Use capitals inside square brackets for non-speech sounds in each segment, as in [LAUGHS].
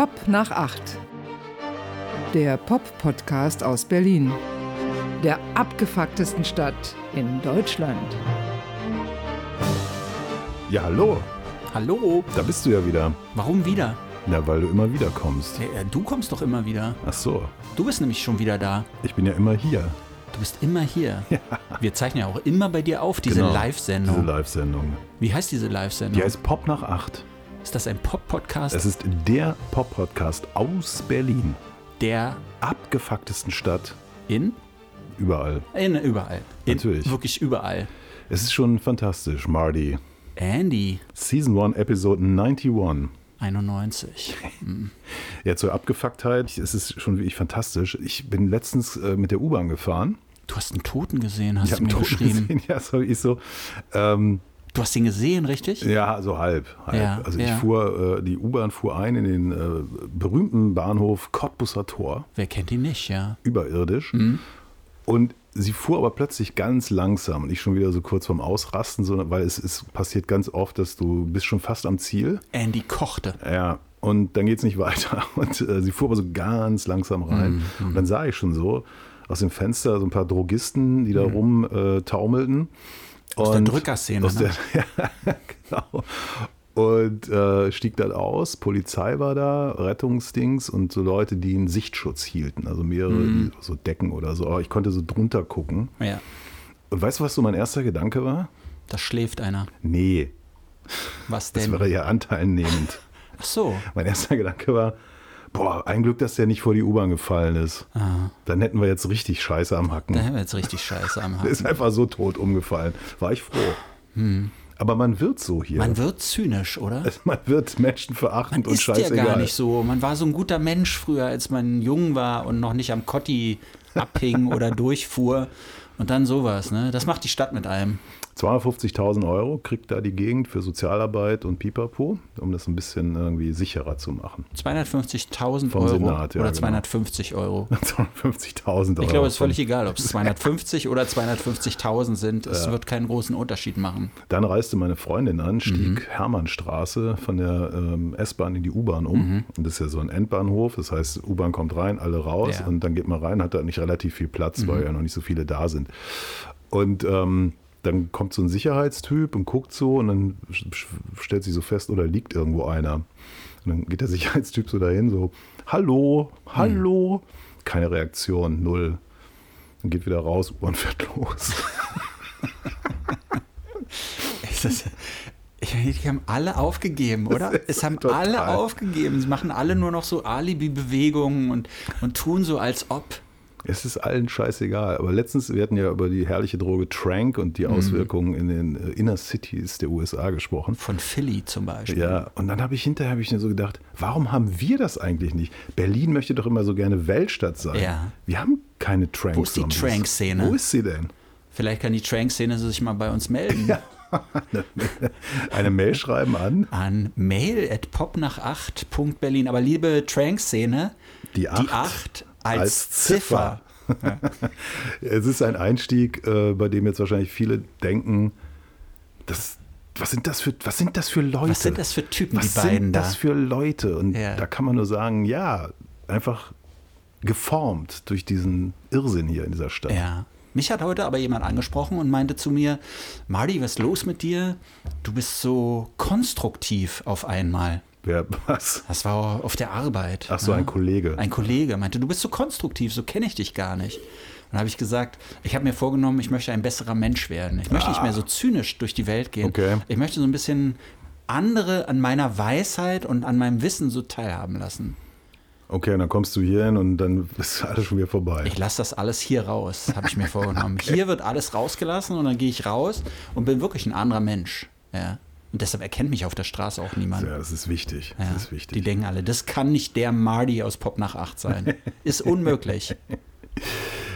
Pop nach acht. Der Pop-Podcast aus Berlin. Der abgefucktesten Stadt in Deutschland. Ja, hallo. Hallo. Da bist du ja wieder. Warum wieder? Na, weil du immer wieder kommst. Ja, du kommst doch immer wieder. Ach so. Du bist nämlich schon wieder da. Ich bin ja immer hier. Du bist immer hier. Ja. Wir zeichnen ja auch immer bei dir auf, diese Genau, Live-Sendung. Diese Live-Sendung. Wie heißt diese Live-Sendung? Die heißt Pop nach acht. Ist das ein Pop-Podcast? Es ist der Pop-Podcast aus Berlin. Der Abgefucktesten Stadt in? überall. In, überall. In, Natürlich. Wirklich überall. Es ist schon fantastisch, Marty. Andy, Season 1, Episode 91. 91. [LAUGHS] Ja, zur Abgefucktheit. Es ist schon wirklich fantastisch. Ich bin letztens äh, mit der U-Bahn gefahren. Du hast einen Toten gesehen, hast Ich du mir Toten geschrieben. gesehen. [LAUGHS] Ja, so ich so. Ähm, Du hast ihn gesehen, richtig? Ja, so halb. halb. Ja, also ich ja. fuhr, äh, die U-Bahn fuhr ein in den äh, berühmten Bahnhof Cottbusser Tor, Wer kennt ihn nicht, ja? überirdisch. Mhm. Und sie fuhr aber plötzlich ganz langsam und ich schon wieder so kurz vorm Ausrasten, so, weil es, es passiert ganz oft, dass du bist schon fast am Ziel. Andy kochte. Ja, und dann geht es nicht [LAUGHS] weiter. Und äh, sie fuhr aber so ganz langsam rein. Mhm, Und dann sah ich schon so aus dem Fenster so ein paar Drogisten, die da rum äh, Mhm. Aus der Und Drückerszene, Aus ne? der, [LAUGHS] ja, genau. Und äh, stieg dann aus, Polizei war da, Rettungsdings und so Leute, die einen Sichtschutz hielten, also mehrere, Mhm. die, so Decken oder so. Aber ich konnte so drunter gucken. Ja. Und weißt du, was so mein erster Gedanke war? Da schläft einer. Nee, Was das denn? wäre ja anteilnehmend. Ach so. Mein erster Gedanke war, boah, ein Glück, dass der nicht vor die U-Bahn gefallen ist. Dann hätten wir jetzt richtig Scheiße am Hacken. Da haben wir jetzt richtig Scheiße am [LAUGHS] Der Haken. ist einfach so tot umgefallen. War ich froh. Aber man wird so hier. Man wird zynisch, oder? man wird menschenverachtend und ist ja gar nicht so. Man war so ein guter Mensch früher, als man jung war und noch nicht am Kotti abhing [LAUGHS] oder durchfuhr. Und dann sowas, ne? Das macht die Stadt mit einem. 250.000 Euro kriegt da die Gegend für Sozialarbeit und Pipapo, um das ein bisschen irgendwie sicherer zu machen. 250.000 Vom Euro Senat, ja, oder genau. 250 Euro. [LAUGHS] 250.000 Euro. Ich glaube, es ist völlig egal, ob es 250 oder 250.000 sind. Es wird keinen großen Unterschied machen. Dann reiste meine Freundin an, stieg Mhm. Hermannstraße von der ähm, S-Bahn in die U-Bahn um. Und das ist ja so ein Endbahnhof, das heißt, U-Bahn kommt rein, alle raus Ja. Mhm. und dann geht man rein, hat da nicht relativ viel Platz, weil ja noch nicht so viele da sind. Und ähm, dann kommt so ein Sicherheitstyp und guckt so und dann stellt sich so fest, oder liegt irgendwo einer. Und dann geht der [LAUGHS] Sicherheitstyp so dahin, so, hallo, hallo. Keine Reaktion, null. Dann geht wieder raus, U-Bahn fährt los. [LAUGHS] Ist das, die haben alle aufgegeben, oder? Es haben total- alle aufgegeben. Sie machen alle nur noch so Alibi-Bewegungen und, und tun so, als ob. Es ist allen scheißegal. Aber letztens, wir hatten ja über die herrliche Droge Trank und die Auswirkungen in den äh, Inner Cities der USA gesprochen. Von Philly zum Beispiel. Ja, und dann habe ich hinterher hab ich mir so gedacht, warum haben wir das eigentlich nicht? Berlin möchte doch immer so gerne Weltstadt sein. Ja. Wir haben keine Trank. Wo ist die Trank-Szene? Wo ist sie denn? Vielleicht kann die Trank-Szene sich mal bei uns melden. [LAUGHS] Eine Mail schreiben an An mail at popnach8.berlin. Aber liebe Trank-Szene, Die die Acht 8 als, als Ziffer. [LAUGHS] Es ist ein Einstieg, äh, bei dem jetzt wahrscheinlich viele denken, das, was, sind das für, was sind das für Leute? Was sind das für Typen, was die beiden sind da? das für Leute? Und Ja. da kann man nur sagen, ja, einfach geformt durch diesen Irrsinn hier in dieser Stadt. Ja. Mich hat heute aber jemand angesprochen und meinte zu mir, Marty, was ist los mit dir? Du bist so konstruktiv auf einmal. Wer, was? Das war auf der Arbeit. Ach so, ne? ein Kollege. Ein Kollege meinte, du bist so konstruktiv, so kenne ich dich gar nicht. Und dann habe ich gesagt, ich habe mir vorgenommen, ich möchte ein besserer Mensch werden. Ich möchte nicht mehr so zynisch durch die Welt gehen. Ah. Okay. Ich möchte so ein bisschen andere an meiner Weisheit und an meinem Wissen so teilhaben lassen. Okay, dann kommst du hier hin und dann ist alles schon wieder vorbei. Ich lasse das alles hier raus, habe ich mir [LAUGHS] vorgenommen. Hier wird alles rausgelassen und dann gehe ich raus und bin wirklich ein anderer Mensch. Ja. Und deshalb erkennt mich auf der Straße auch niemand. ja, das ist wichtig. Ja, Das ist wichtig. Die denken alle, das kann nicht der Marty aus Pop nach 8 sein. [LAUGHS] Ist unmöglich.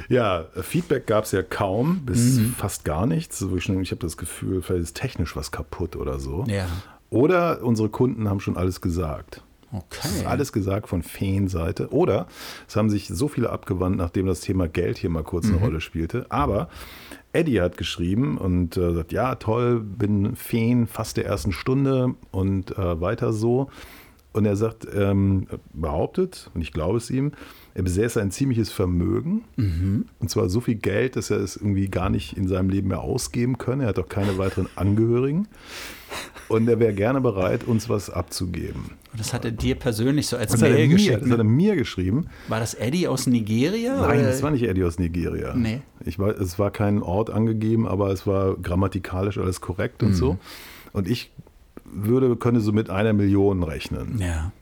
Ja, Feedback gab es ja kaum, bis Mhm. fast gar nichts. Ich habe das Gefühl, vielleicht ist technisch was kaputt oder so. Ja. Oder unsere Kunden haben schon alles gesagt. Es ist Okay. alles gesagt von Feenseite. Oder es haben sich so viele abgewandt, nachdem das Thema Geld hier mal kurz eine Rolle spielte. Aber Eddie hat geschrieben und äh, sagt, ja, toll, bin Feen fast der ersten Stunde und äh, weiter so. Und er sagt, ähm, behauptet, und ich glaube es ihm, er besäße ein ziemliches Vermögen. Und zwar so viel Geld, dass er es irgendwie gar nicht in seinem Leben mehr ausgeben könne. Er hat auch keine weiteren Angehörigen. Und er wäre gerne bereit, uns was abzugeben. Und das hat er dir persönlich so als Das hat, er Mail mir, geschickt. das hat er Ne? mir geschrieben. War das Eddie aus Nigeria? Nein, oder? das war nicht Eddie aus Nigeria. Nee. Ich war, es war kein Ort angegeben, aber es war grammatikalisch alles korrekt und Mhm. so. Und ich würde, könnte so mit einer Million rechnen. Ja.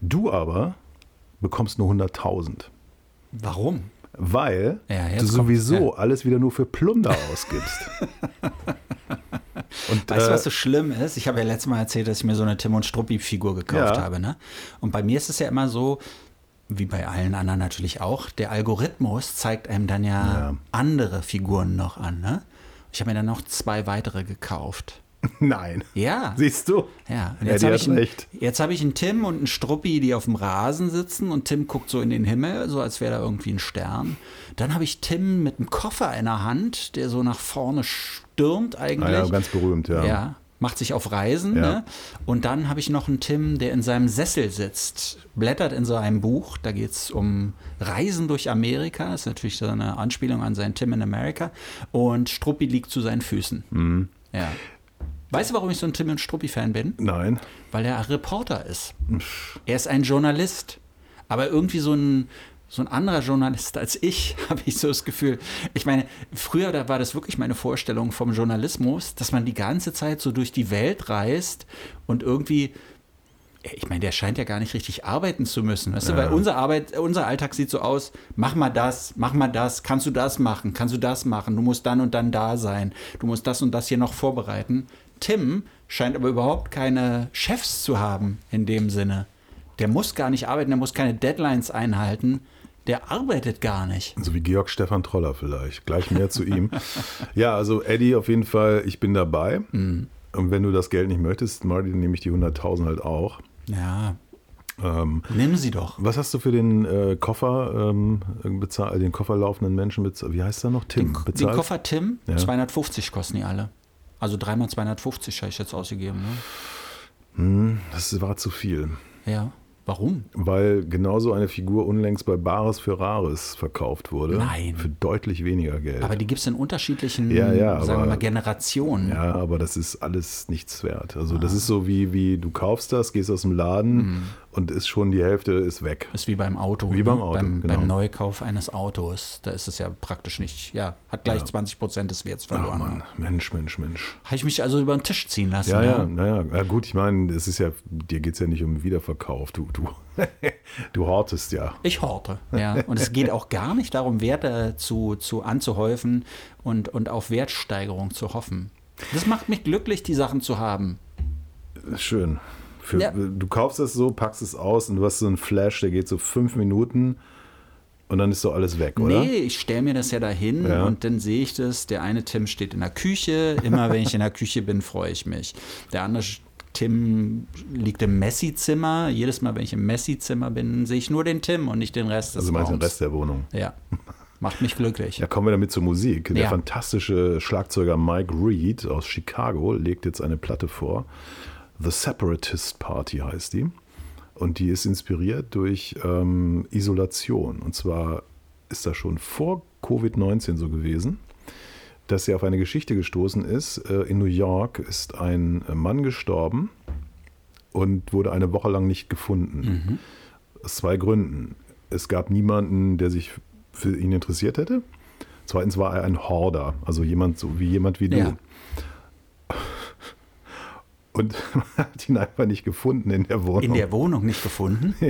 Du aber bekommst nur 100.000. Warum? Weil Ja, du kommt- sowieso ja. alles wieder nur für Plunder [LAUGHS] ausgibst. und, Weißt du, äh, was so schlimm ist? Ich habe ja letztes Mal erzählt, dass ich mir so eine Tim und Struppi-Figur gekauft Ja. habe. Ne? Und bei mir ist es ja immer so, wie bei allen anderen natürlich auch, der Algorithmus zeigt einem dann ja, Ja. andere Figuren noch an. Ne? Ich habe mir dann noch zwei weitere gekauft. [LAUGHS] Nein. Ja. Siehst du? Ja, und Ja, jetzt die habe ich, einen- jetzt hab ich einen Tim und einen Struppi, die auf dem Rasen sitzen und Tim guckt so in den Himmel, so als wäre da irgendwie ein Stern. Dann habe ich Tim mit einem Koffer in der Hand, der so nach vorne stürmt eigentlich. Ah ja, ganz berühmt, ja. Ja, macht sich auf Reisen. Ja. Ne? Und dann habe ich noch einen Tim, der in seinem Sessel sitzt, blättert in so einem Buch. Da geht es um Reisen durch Amerika. Das ist natürlich so eine Anspielung an seinen Tim in America. Und Struppi liegt zu seinen Füßen. Mhm. Ja. Weißt du, warum ich so ein Tim und Struppi-Fan bin? Nein. Weil er Reporter ist. Er ist ein Journalist. Aber irgendwie so ein, so ein anderer Journalist als ich, [LAUGHS] habe ich so das Gefühl. Ich meine, früher da war das wirklich meine Vorstellung vom Journalismus, dass man die ganze Zeit so durch die Welt reist und irgendwie. Ich meine, der scheint ja gar nicht richtig arbeiten zu müssen. Weißt du, weil unser Arbeit, unser Alltag sieht so aus, mach mal das, mach mal das, kannst du das machen, kannst du das machen, du musst dann und dann da sein, du musst das und das hier noch vorbereiten. Tim scheint aber überhaupt keine Chefs zu haben in dem Sinne. Der muss gar nicht arbeiten, der muss keine Deadlines einhalten, der arbeitet gar nicht. So wie Georg Stefan Troller vielleicht. Gleich mehr zu ihm. Ja, also Eddie auf jeden Fall, ich bin dabei. Mhm. Und wenn du das Geld nicht möchtest, Marty, dann nehme ich die 100.000 halt auch. Ja, Ähm, nimm sie doch. was hast du für den äh, Koffer ähm, bezahlt, den Koffer laufenden Menschen bezahlt? Wie heißt der noch? Tim Den, den bezahlt? Koffer Tim, Ja. 250 kosten die alle. Also dreimal 250 habe ich jetzt ausgegeben. Ne? Hm, das war zu viel. Ja. Warum? Weil genauso eine Figur unlängst bei Bares für Rares verkauft wurde. Nein. Für deutlich weniger Geld. Aber die gibt es in unterschiedlichen, Ja, ja, sagen wir aber- mal, Generationen. Ja, aber das ist alles nichts wert. Also das ist so wie, wie du kaufst das, gehst aus dem Laden Mhm. Und ist schon die Hälfte ist weg. Ist wie beim Auto. Wie beim ne? Auto, Beim, genau. beim Neukauf eines Autos. Da ist es ja praktisch nicht, ja, hat gleich 20 Prozent des Werts Ach verloren. Mann, Mensch, Mensch, Mensch. Habe ich mich also über den Tisch ziehen lassen. Ja, ne? ja, naja. Ja, gut, ich meine, es ist ja, dir geht es ja nicht um Wiederverkauf. Du, du, [LAUGHS] du hortest ja. Ich horte, ja. Und es geht auch gar nicht darum, Werte zu, zu anzuhäufen und, und auf Wertsteigerung zu hoffen. Das macht mich glücklich, die Sachen zu haben. Schön. Für, Ja. Du kaufst es so, packst es aus und du hast so einen Flash, der geht so fünf Minuten und dann ist so alles weg, oder? Nee, ich stelle mir das ja dahin Ja. und dann sehe ich das. Der eine Tim steht in der Küche. Immer wenn ich in der Küche bin, freue ich mich. Der andere Tim liegt im Messi-Zimmer. Jedes Mal, wenn ich im Messi-Zimmer bin, sehe ich nur den Tim und nicht den Rest des Also meinst du den Rest der Wohnung? Ja, macht mich glücklich. Ja, kommen wir damit zur Musik. Der Ja. fantastische Schlagzeuger Mike Reed aus Chicago legt jetzt eine Platte vor. The Separatist Party heißt die. Und die ist inspiriert durch ähm, Isolation. Und zwar ist das schon vor Covid-19 so gewesen, dass er auf eine Geschichte gestoßen ist. Äh, in New York ist ein äh, Mann gestorben und wurde eine Woche lang nicht gefunden. Aus zwei Gründen. Es gab niemanden, der sich für ihn interessiert hätte. Zweitens war er ein Horder, also jemand so wie jemand wie du. Ja. Und [LAUGHS] man hat ihn einfach nicht gefunden in der Wohnung. In der Wohnung nicht gefunden? [LAUGHS]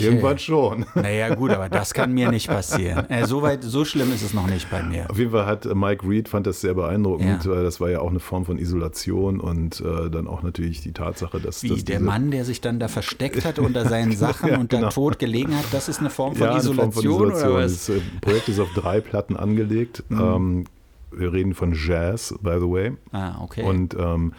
Irgendwann schon. Naja, gut, aber das kann mir nicht passieren. Äh, so, weit, so schlimm ist es noch nicht bei mir. Auf jeden Fall hat äh, Mike Reed fand das sehr beeindruckend, Ja. weil das war ja auch eine Form von Isolation und äh, dann auch natürlich die Tatsache, dass, Wie dass der Mann, der sich dann da versteckt hat unter seinen [LAUGHS] Sachen Ja, und dann genau. tot gelegen hat, das ist eine Form von ja, Isolation, Form von Isolation. oder was? Mhm. Das äh, Projekt ist auf drei Platten angelegt. Ähm, wir reden von Jazz, by the way. Ah, okay. Und ähm,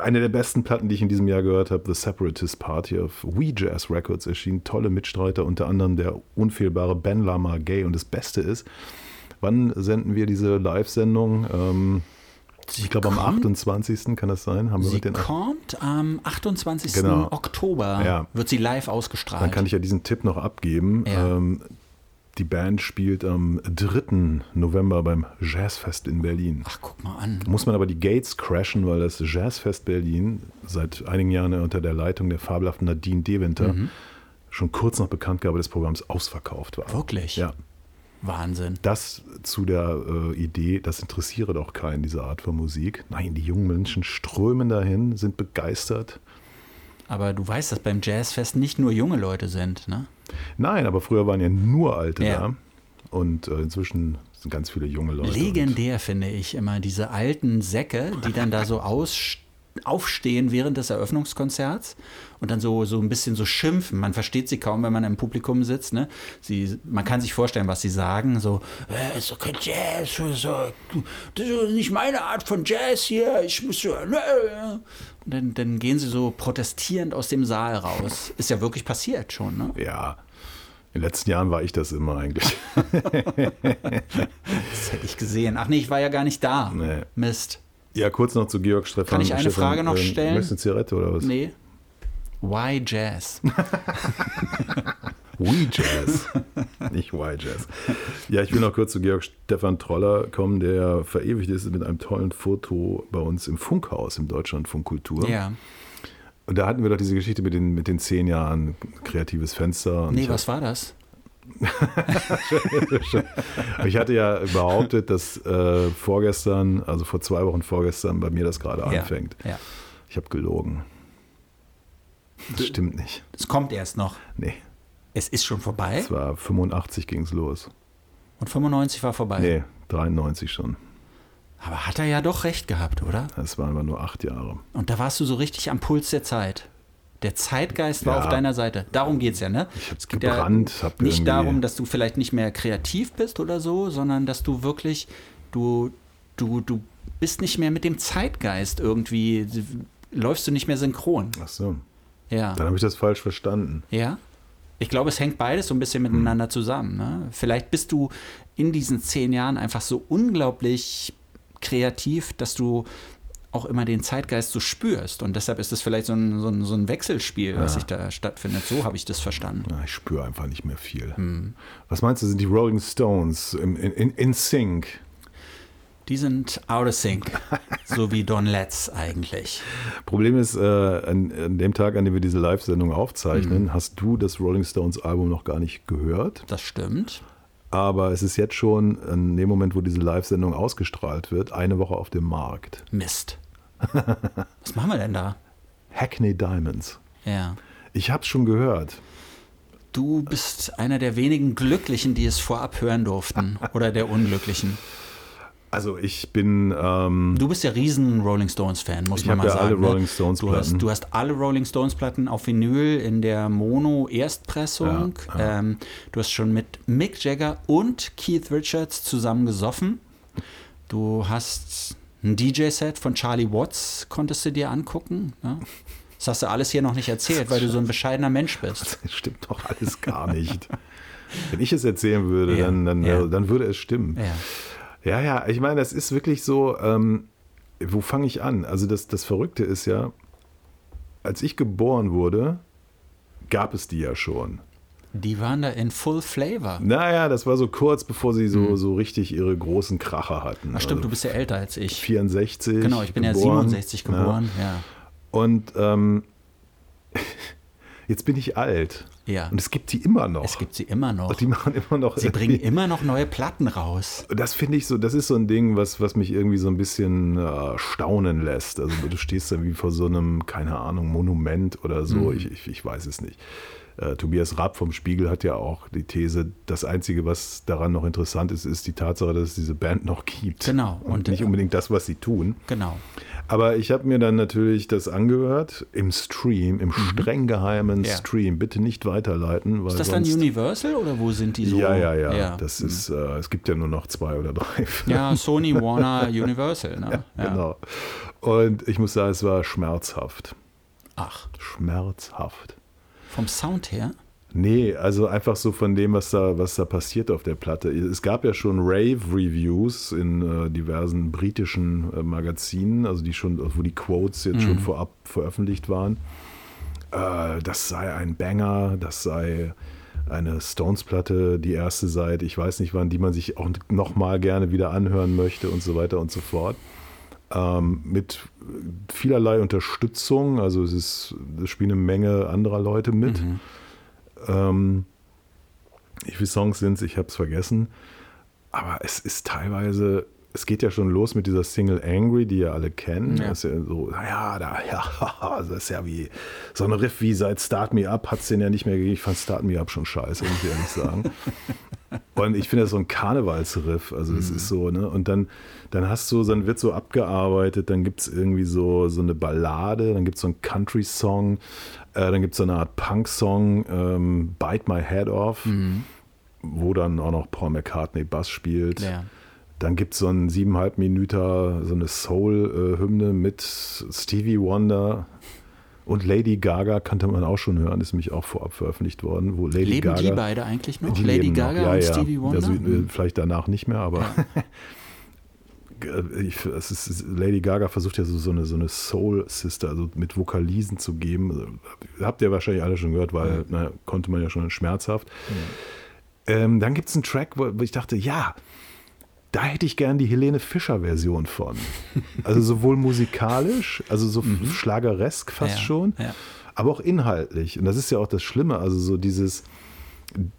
eine der besten Platten, die ich in diesem Jahr gehört habe, The Separatist Party auf We Jazz Records erschien. Tolle Mitstreiter, unter anderem der unfehlbare Ben Lama Gay. Und das Beste ist, wann senden wir diese Live-Sendung? Ähm, ich glaube am 28. kann das sein. Haben wir Sie den kommt am 28. Genau. Oktober. Ja. Wird sie live ausgestrahlt. Dann kann ich ja diesen Tipp noch abgeben. Ja. Ähm, die Band spielt am 3. November beim Jazzfest in Berlin. Ach, guck mal an. Muss man aber die Gates crashen, weil das Jazzfest Berlin seit einigen Jahren unter der Leitung der fabelhaften Nadine Deventer Mhm. schon kurz nach Bekanntgabe des Programms ausverkauft war. Wirklich? Ja. Wahnsinn. Das zu der äh, Idee, das interessiere doch keinen, diese Art von Musik. Nein, die jungen Menschen strömen dahin, sind begeistert. Aber du weißt, dass beim Jazzfest nicht nur junge Leute sind, ne? Nein, aber früher waren ja nur Alte Ja. da. Und äh, inzwischen sind ganz viele junge Leute. Legendär finde ich immer diese alten Säcke, die dann da so aus, aufstehen während des Eröffnungskonzerts und dann so, so ein bisschen so schimpfen. Man versteht sie kaum, wenn man im Publikum sitzt. Ne? Sie, man kann sich vorstellen, was sie sagen. So, äh, ist kein Jazz. So, das ist nicht meine Art von Jazz hier. Ich muss so. Ne? Und dann, dann gehen sie so protestierend aus dem Saal raus. Ist ja wirklich passiert schon. Ne? Ja, in den letzten Jahren war ich das immer eigentlich. [LAUGHS] Das hätte ich gesehen. Ach nee, ich war ja gar nicht da. Nee. Mist. Ja, kurz noch zu Georg Stefan. Kann ich eine Stefan, Frage noch äh, stellen? Möchtest du eine Zigarette oder was? Nee. Why Jazz? [LAUGHS] We Jazz. Nicht Why Jazz. Ja, ich will noch kurz zu Georg Stefan Troller kommen, der verewigt ist mit einem tollen Foto bei uns im Funkhaus im Deutschlandfunk Kultur. Ja. Und da hatten wir doch diese Geschichte mit den, mit den zehn Jahren kreatives Fenster. Und Nee, was war das? [LAUGHS] Ich hatte ja behauptet, dass äh, vorgestern, also vor zwei Wochen vorgestern, bei mir das gerade Ja. anfängt. Ja. Ich habe gelogen. Das stimmt nicht. Es kommt erst noch. Nee, Es ist schon vorbei es war 85 ging es los. und 95 war vorbei. Nee, 93 schon. Aber hat er ja doch recht gehabt, oder? Das waren aber nur acht Jahre. Und da warst du so richtig am Puls der Zeit. Der Zeitgeist war Ja. auf deiner Seite. Darum geht es ja, ne? Ich Es geht gebrannt. hab nicht irgendwie- darum, dass du vielleicht nicht mehr kreativ bist oder so, sondern dass du wirklich, du, du, du bist nicht mehr mit dem Zeitgeist irgendwie, läufst du nicht mehr synchron. Ach so, Ja. dann habe ich das falsch verstanden. Ja. Ich glaube, es hängt beides so ein bisschen miteinander zusammen. Ne? Vielleicht bist du in diesen zehn Jahren einfach so unglaublich kreativ, dass du auch immer den Zeitgeist so spürst. Und deshalb ist es vielleicht so ein, so ein, so ein Wechselspiel, was Ja. sich da stattfindet. So habe ich das verstanden. Na, ich spüre einfach nicht mehr viel. Hm. Was meinst du, sind die Rolling Stones in, in, in Sync? Die sind out of sync. [LAUGHS] so wie Don Letts eigentlich. Problem ist, äh, an, an dem Tag, an dem wir diese Live-Sendung aufzeichnen, Mhm. hast du das Rolling Stones-Album noch gar nicht gehört. Das stimmt. Aber es ist jetzt schon, in dem Moment, wo diese Live-Sendung ausgestrahlt wird, eine Woche auf dem Markt. Mist. Was machen wir denn da? Hackney Diamonds. Ja. Ich habe es schon gehört. Du bist einer der wenigen Glücklichen, die es vorab hören durften. Oder der Unglücklichen. Also ich bin, ähm, Du bist ja riesen Rolling Stones Fan, muss Ich man mal ja sagen. alle ne? Rolling Stones du hast, Platten. du hast alle Rolling Stones Platten auf Vinyl in der Mono Erstpressung. Ja, ja. Ähm, du hast schon mit Mick Jagger und Keith Richards zusammen gesoffen. Du hast ein DJ-Set von Charlie Watts, konntest du dir angucken. Ne? Das hast du alles hier noch nicht erzählt, weil du so ein bescheidener Mensch bist. [LAUGHS] das stimmt doch alles gar nicht. Wenn ich es erzählen würde, Ja, dann, dann, dann würde es stimmen. Ja. Ja, ja, ich meine, das ist wirklich so, ähm, wo fange ich an? Also das, das Verrückte ist ja, als ich geboren wurde, gab es die ja schon. Die waren da in Full Flavor. Naja, das war so kurz, bevor sie so, so richtig ihre großen Kracher hatten. Ach Mhm. stimmt, Also du bist ja älter als ich. 64. Genau, ich bin ja geboren, 67 geboren. Ja. Und ähm, [LAUGHS] jetzt bin ich alt. Ja. Und es gibt die immer noch. Es gibt sie immer noch. Und die machen immer noch. Sie bringen immer noch neue Platten raus. Das finde ich so, das ist so ein Ding, was, was mich irgendwie so ein bisschen äh, staunen lässt. Also du stehst da wie vor so einem, keine Ahnung, Monument oder so, Mhm. ich, ich, ich weiß es nicht. Äh, Tobias Rapp vom Spiegel hat ja auch die These, das Einzige, was daran noch interessant ist, ist die Tatsache, dass es diese Band noch gibt. Genau. Und, Und, nicht äh, unbedingt das, was sie tun. Genau. Aber ich habe mir dann natürlich das angehört im Stream, im streng geheimen Mhm. Ja. Stream. Bitte nicht weiterleiten. Weil Ist das dann Universal oder wo sind die so? Ja, ja, ja. Ja, Das ist, äh, es gibt ja nur noch zwei oder drei. [LAUGHS] ja Sony, Warner, [LAUGHS] Universal. Ne? Ja. Genau. Und ich muss sagen, es war schmerzhaft. Ach, Schmerzhaft. Vom Sound her? Nee, also einfach so von dem, was da, was da passiert auf der Platte. Es gab ja schon Rave-Reviews in äh, diversen britischen äh, Magazinen, also die schon, wo die Quotes jetzt mhm. schon vorab veröffentlicht waren. Äh, das sei ein Banger, das sei eine Stones-Platte, die erste seit, ich weiß nicht wann, die man sich auch nochmal gerne wieder anhören möchte und so weiter und so fort. Ähm, mit vielerlei Unterstützung, also es ist, es spielen eine Menge anderer Leute mit. Mhm ähm, wie viele Songs sind es? Ich habe es vergessen. Aber es ist teilweise, es geht ja schon los mit dieser Single Angry, die ihr alle kennen. Ja. Das ist ja so, naja, da, ja, [LAUGHS] das ist ja wie so ein Riff wie seit Start Me Up hat es den ja nicht mehr gegeben. Ich fand Start Me Up schon scheiße, muss ich ehrlich sagen. [LAUGHS] Und ich finde das so ein Karnevalsriff. Also, es mhm. ist so, ne? Und dann, dann hast du, dann wird so abgearbeitet, dann gibt es irgendwie so, so eine Ballade, dann gibt es so einen Country-Song, äh, dann gibt es so eine Art Punk-Song, ähm, Bite My Head Off, mhm. wo dann auch noch Paul McCartney Bass spielt. Ja. Dann gibt es so einen siebeneinhalb Minuten, so eine Soul-Hymne mit Stevie Wonder und Lady Gaga kannte man auch schon hören, ist nämlich auch vorab veröffentlicht worden. Wo Lady leben Gaga, die beide eigentlich noch? Lady Gaga noch. Ja, und ja. Stevie Wonder? Also, mhm. Vielleicht danach nicht mehr, aber ja. [LAUGHS] [LAUGHS] ich, es ist, Lady Gaga versucht ja so, so eine, so eine Soul-Sister, also mit Vokalisen zu geben. Also, habt ihr wahrscheinlich alle schon gehört, weil na, konnte man ja schon schmerzhaft. Ähm, dann gibt es einen Track, wo ich dachte, ja, da hätte ich gern die Helene Fischer-Version von. Also sowohl musikalisch, also so mhm. schlageresk fast ja, schon, ja. aber auch inhaltlich. Und das ist ja auch das Schlimme, also so dieses,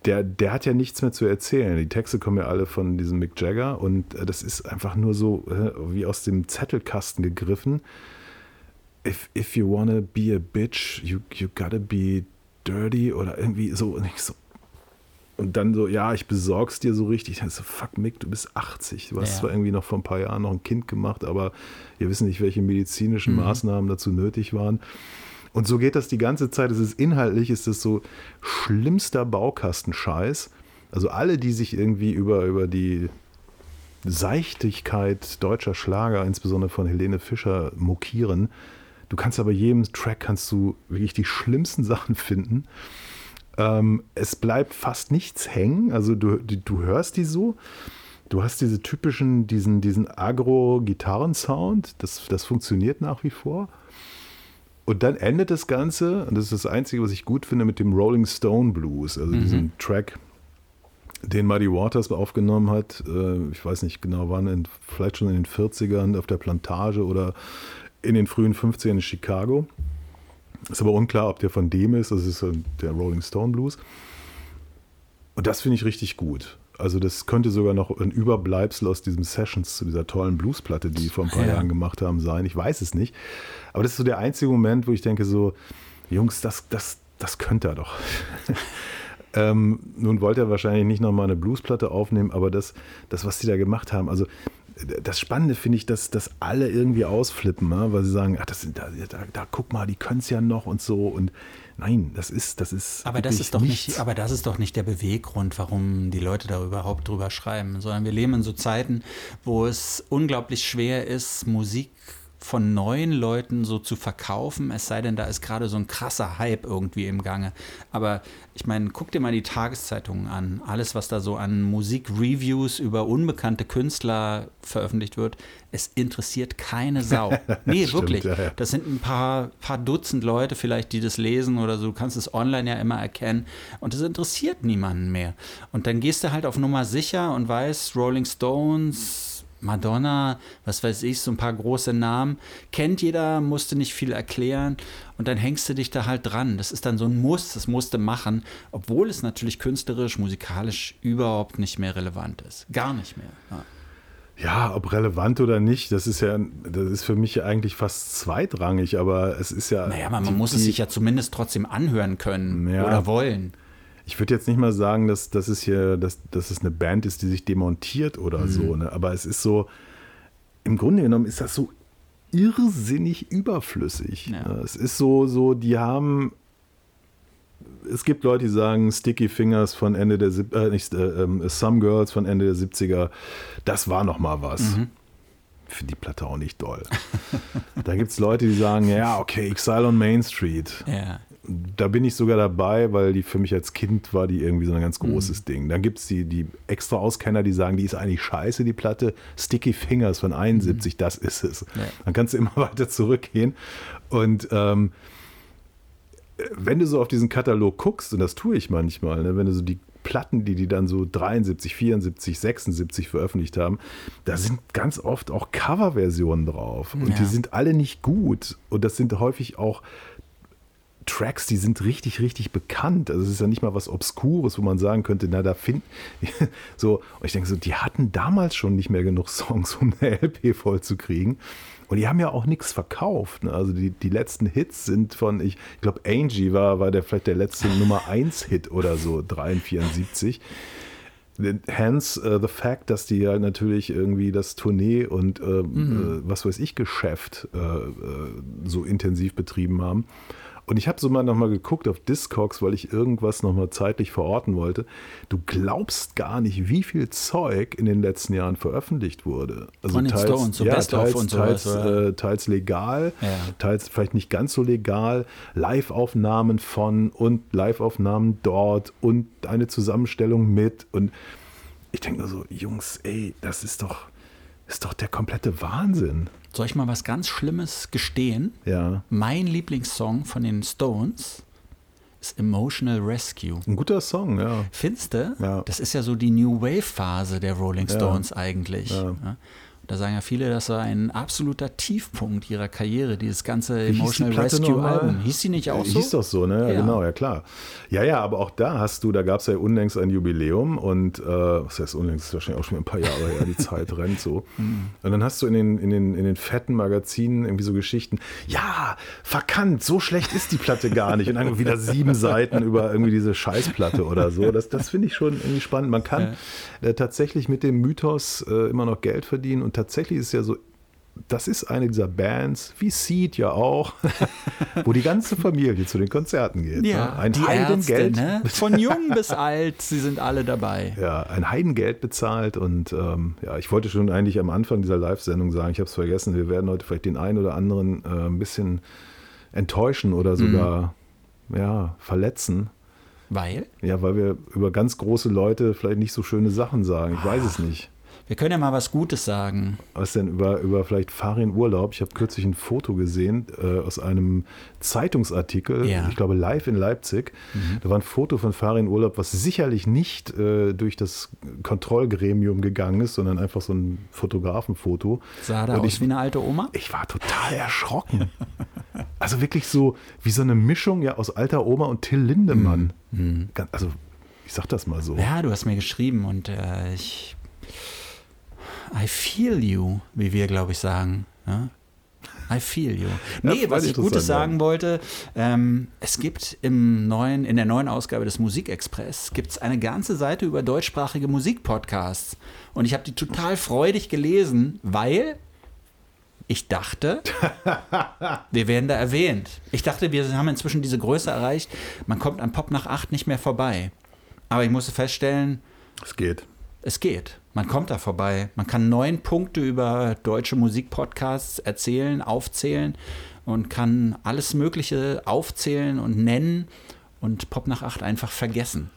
der, der hat ja nichts mehr zu erzählen. Die Texte kommen ja alle von diesem Mick Jagger und äh, das ist einfach nur so äh, wie aus dem Zettelkasten gegriffen. If, if you wanna be a bitch, you, you gotta be dirty oder irgendwie so. Und, so. Und dann so, ja, ich besorg's dir so richtig. Ich so, fuck Mick, du bist 80. Du hast ja. zwar irgendwie noch vor ein paar Jahren noch ein Kind gemacht, aber wir wissen nicht, welche medizinischen mhm. Maßnahmen dazu nötig waren. Und so geht das die ganze Zeit. Es ist inhaltlich, ist es so schlimmster Baukastenscheiß. Also alle, die sich irgendwie über, über die Seichtigkeit deutscher Schlager, insbesondere von Helene Fischer, mokieren. Du kannst aber jedem Track kannst du wirklich die schlimmsten [LAUGHS] Sachen finden. Ähm, es bleibt fast nichts hängen. Also du, du hörst die so. Du hast diese typischen, diesen, diesen Agro-Gitarrensound. Das, das funktioniert nach wie vor. Und dann endet das Ganze, und das ist das Einzige, was ich gut finde, mit dem Rolling Stone Blues, also mhm. diesem Track, den Muddy Waters aufgenommen hat. Äh, ich weiß nicht genau wann, in, vielleicht schon in den 40ern auf der Plantage oder in den frühen 50ern in Chicago. Ist aber unklar, ob der von dem ist. Das ist der Rolling Stone Blues. Und das finde ich richtig gut. Also das könnte sogar noch ein Überbleibsel aus diesem Sessions zu dieser tollen Bluesplatte, die die vor ein paar ja. Jahren gemacht haben, sein. Ich weiß es nicht. Aber das ist so der einzige Moment, wo ich denke so, Jungs, das, das, das könnte er doch. [LAUGHS] ähm, nun wollte er wahrscheinlich nicht nochmal eine Bluesplatte aufnehmen, aber das, das, was sie da gemacht haben, also das Spannende finde ich, dass, dass alle irgendwie ausflippen, ne? weil sie sagen, ach, das, da, da, da guck mal, die können es ja noch und so. Und nein, das ist, das ist. Aber das ist doch nichts. nicht, aber das ist doch nicht der Beweggrund, warum die Leute da überhaupt drüber schreiben, sondern wir leben in so Zeiten, wo es unglaublich schwer ist, Musik von neuen Leuten so zu verkaufen, es sei denn, da ist gerade so ein krasser Hype irgendwie im Gange. Aber ich meine, guck dir mal die Tageszeitungen an. Alles, was da so an Musikreviews über unbekannte Künstler veröffentlicht wird, es interessiert keine Sau. [LAUGHS] Nee, Stimmt, wirklich. Ja, ja. Das sind ein paar, paar Dutzend Leute vielleicht, die das lesen oder so. Du kannst es online ja immer erkennen. Und es interessiert niemanden mehr. Und dann gehst du halt auf Nummer sicher und weißt, Rolling Stones, Madonna, was weiß ich, so ein paar große Namen. Kennt jeder, musste nicht viel erklären. Und dann hängst du dich da halt dran. Das ist dann so ein Muss, das musste machen, obwohl es natürlich künstlerisch, musikalisch überhaupt nicht mehr relevant ist. Gar nicht mehr. Ja. Ja, ob relevant oder nicht, das ist ja, das ist für mich eigentlich fast zweitrangig, aber es ist ja. Naja, man, man die, muss es sich ja zumindest trotzdem anhören können ja, oder wollen ich würde jetzt nicht mal sagen, dass, dass, es hier, dass, dass es eine Band ist, die sich demontiert oder mhm. so, ne? aber es ist so, im Grunde genommen ist das so irrsinnig überflüssig. Ja. Ne? Es ist so, so, die haben es gibt Leute, die sagen Sticky Fingers von Ende der äh, nicht, äh, äh, Some Girls von Ende der 70er, das war noch mal was. Mhm. Finde die Platte auch nicht doll. [LAUGHS] da gibt es Leute, die sagen, ja, okay, Exile on Main Street. Ja da bin ich sogar dabei, weil die für mich als Kind war die irgendwie so ein ganz großes Mhm. Ding. Dann gibt es die, die extra Auskenner, die sagen, die ist eigentlich scheiße, die Platte. Sticky Fingers von 71, das ist es. Ja. Dann kannst du immer [LAUGHS] weiter zurückgehen. Und ähm, wenn du so auf diesen Katalog guckst, und das tue ich manchmal, ne, wenn du so die Platten, die die dann so 73, 74, 76 veröffentlicht haben, da sind ganz oft auch Coverversionen drauf. Und Ja. die sind alle nicht gut. Und das sind häufig auch Tracks, die sind richtig, richtig bekannt. Also es ist ja nicht mal was Obskures, wo man sagen könnte, na, da finden [LAUGHS] so, und ich denke so, die hatten damals schon nicht mehr genug Songs, um eine LP voll zu kriegen. Und die haben ja auch nichts verkauft. Ne? Also die, die letzten Hits sind von, ich, ich glaube, Angie war, war der vielleicht der letzte [LAUGHS] Nummer 1 Hit oder so, 73. Hence uh, the fact, dass die halt natürlich irgendwie das Tournee und äh, äh, was weiß ich Geschäft äh, äh, so intensiv betrieben haben. Und ich habe so mal nochmal geguckt auf Discogs, weil ich irgendwas nochmal zeitlich verorten wollte. Du glaubst gar nicht, wie viel Zeug in den letzten Jahren veröffentlicht wurde. Also Von den Stones, so ja, teils, und teils, sowas, äh, teils legal, Ja. teils vielleicht nicht ganz so legal, Live-Aufnahmen von und Live-Aufnahmen dort und eine Zusammenstellung mit und ich denke nur so, Jungs, ey, das ist doch, ist doch der komplette Wahnsinn. Soll ich mal was ganz Schlimmes gestehen? Ja, Mein Lieblingssong von den Stones ist Emotional Rescue. ein guter Song, ja. Findste? Ja. Das ist ja so die New Wave-Phase der Rolling Ja. Stones eigentlich. Ja. Ja. Da sagen ja viele, das war ein absoluter Tiefpunkt ihrer Karriere, dieses ganze Wie hieß die Emotional Platte Rescue? Album. Hieß die nicht auch so? Hieß doch so, ne? Ja, Ja. genau, ja klar. Ja, ja, aber auch da hast du, da gab es ja unlängst ein Jubiläum und äh, was heißt unlängst, ist wahrscheinlich auch schon ein paar Jahre her, die Zeit [LAUGHS] rennt so. [LAUGHS] Mhm. Und dann hast du in den, in, den, in den fetten Magazinen irgendwie so Geschichten, ja, verkannt, so schlecht ist die Platte gar nicht. Und dann wieder sieben Seiten über irgendwie diese Scheißplatte oder so. Das, das finde ich schon irgendwie spannend. Man kann äh, tatsächlich mit dem Mythos äh, immer noch Geld verdienen und tatsächlich ist es ja so, das ist eine dieser Bands, wie Seed ja auch, [LAUGHS] wo die ganze Familie zu den Konzerten geht. ja, ne? Ein die Heidengeld. Ärzte, ne? Von jung bis alt, sie sind alle dabei. Ja, ein Heidengeld bezahlt und ähm, ja, ich wollte schon eigentlich am Anfang dieser Live-Sendung sagen, ich habe es vergessen, wir werden heute vielleicht den einen oder anderen äh, ein bisschen enttäuschen oder sogar ja, verletzen. Weil Ja, weil wir über ganz große Leute vielleicht nicht so schöne Sachen sagen. Ich weiß es nicht. Wir können ja mal was Gutes sagen. Was denn über, über vielleicht Farin Urlaub? Ich habe kürzlich ein Foto gesehen äh, aus einem Zeitungsartikel, Ja. ich glaube live in Leipzig. Da war ein Foto von Farin Urlaub, was sicherlich nicht äh, durch das Kontrollgremium gegangen ist, sondern einfach so ein Fotografenfoto. Sah da Und aus ich, wie eine alte Oma? ich war total erschrocken. [LAUGHS] Also wirklich so wie so eine Mischung ja aus alter Oma und Till Lindemann. Ganz- Also ich sag das mal so. Mhm. Ja, du hast mir geschrieben und äh, ich. I feel you, wie wir, glaube ich, sagen. Ja? I feel you. Nee, Ja, was ich Gutes sagen wollte, ähm, es gibt im neuen, in der neuen Ausgabe des Musikexpress gibt's eine ganze Seite über deutschsprachige Musikpodcasts. Und ich habe die total freudig gelesen, weil ich dachte, [LAUGHS] wir werden da erwähnt. Ich dachte, wir haben inzwischen diese Größe erreicht, man kommt an Pop nach 8 nicht mehr vorbei. Aber ich musste feststellen, Es geht. Es geht. Man kommt da vorbei. Man kann neun Punkte über deutsche Musikpodcasts erzählen, aufzählen und kann alles Mögliche aufzählen und nennen und Pop nach acht einfach vergessen.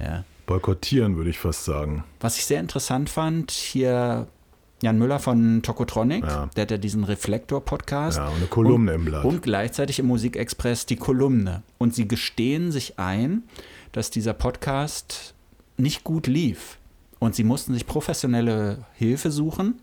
Ja. Boykottieren, würde ich fast sagen. Was ich sehr interessant fand, hier Jan Müller von Tokotronic, Ja. der hat ja diesen Reflektor-Podcast. Ja, und eine Kolumne und, im Blatt. Und gleichzeitig im Musikexpress die Kolumne. Und sie gestehen sich ein, dass dieser Podcast nicht gut lief. Und sie mussten sich professionelle Hilfe suchen,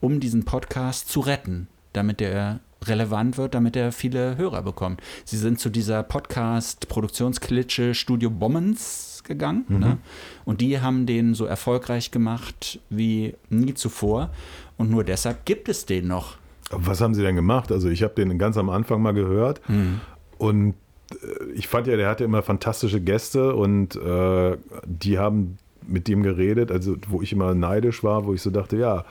um diesen Podcast zu retten, damit der relevant wird, damit er viele Hörer bekommt. Sie sind zu dieser Podcast-Produktionsklitsche Studio Bommens gegangen ne? und die haben den so erfolgreich gemacht wie nie zuvor und nur deshalb gibt es den noch. Was haben sie denn gemacht? Also ich habe den ganz am Anfang mal gehört und äh, ich fand ja, der hatte immer fantastische Gäste und äh, die haben mit dem geredet, also wo ich immer neidisch war, wo ich so dachte, ja,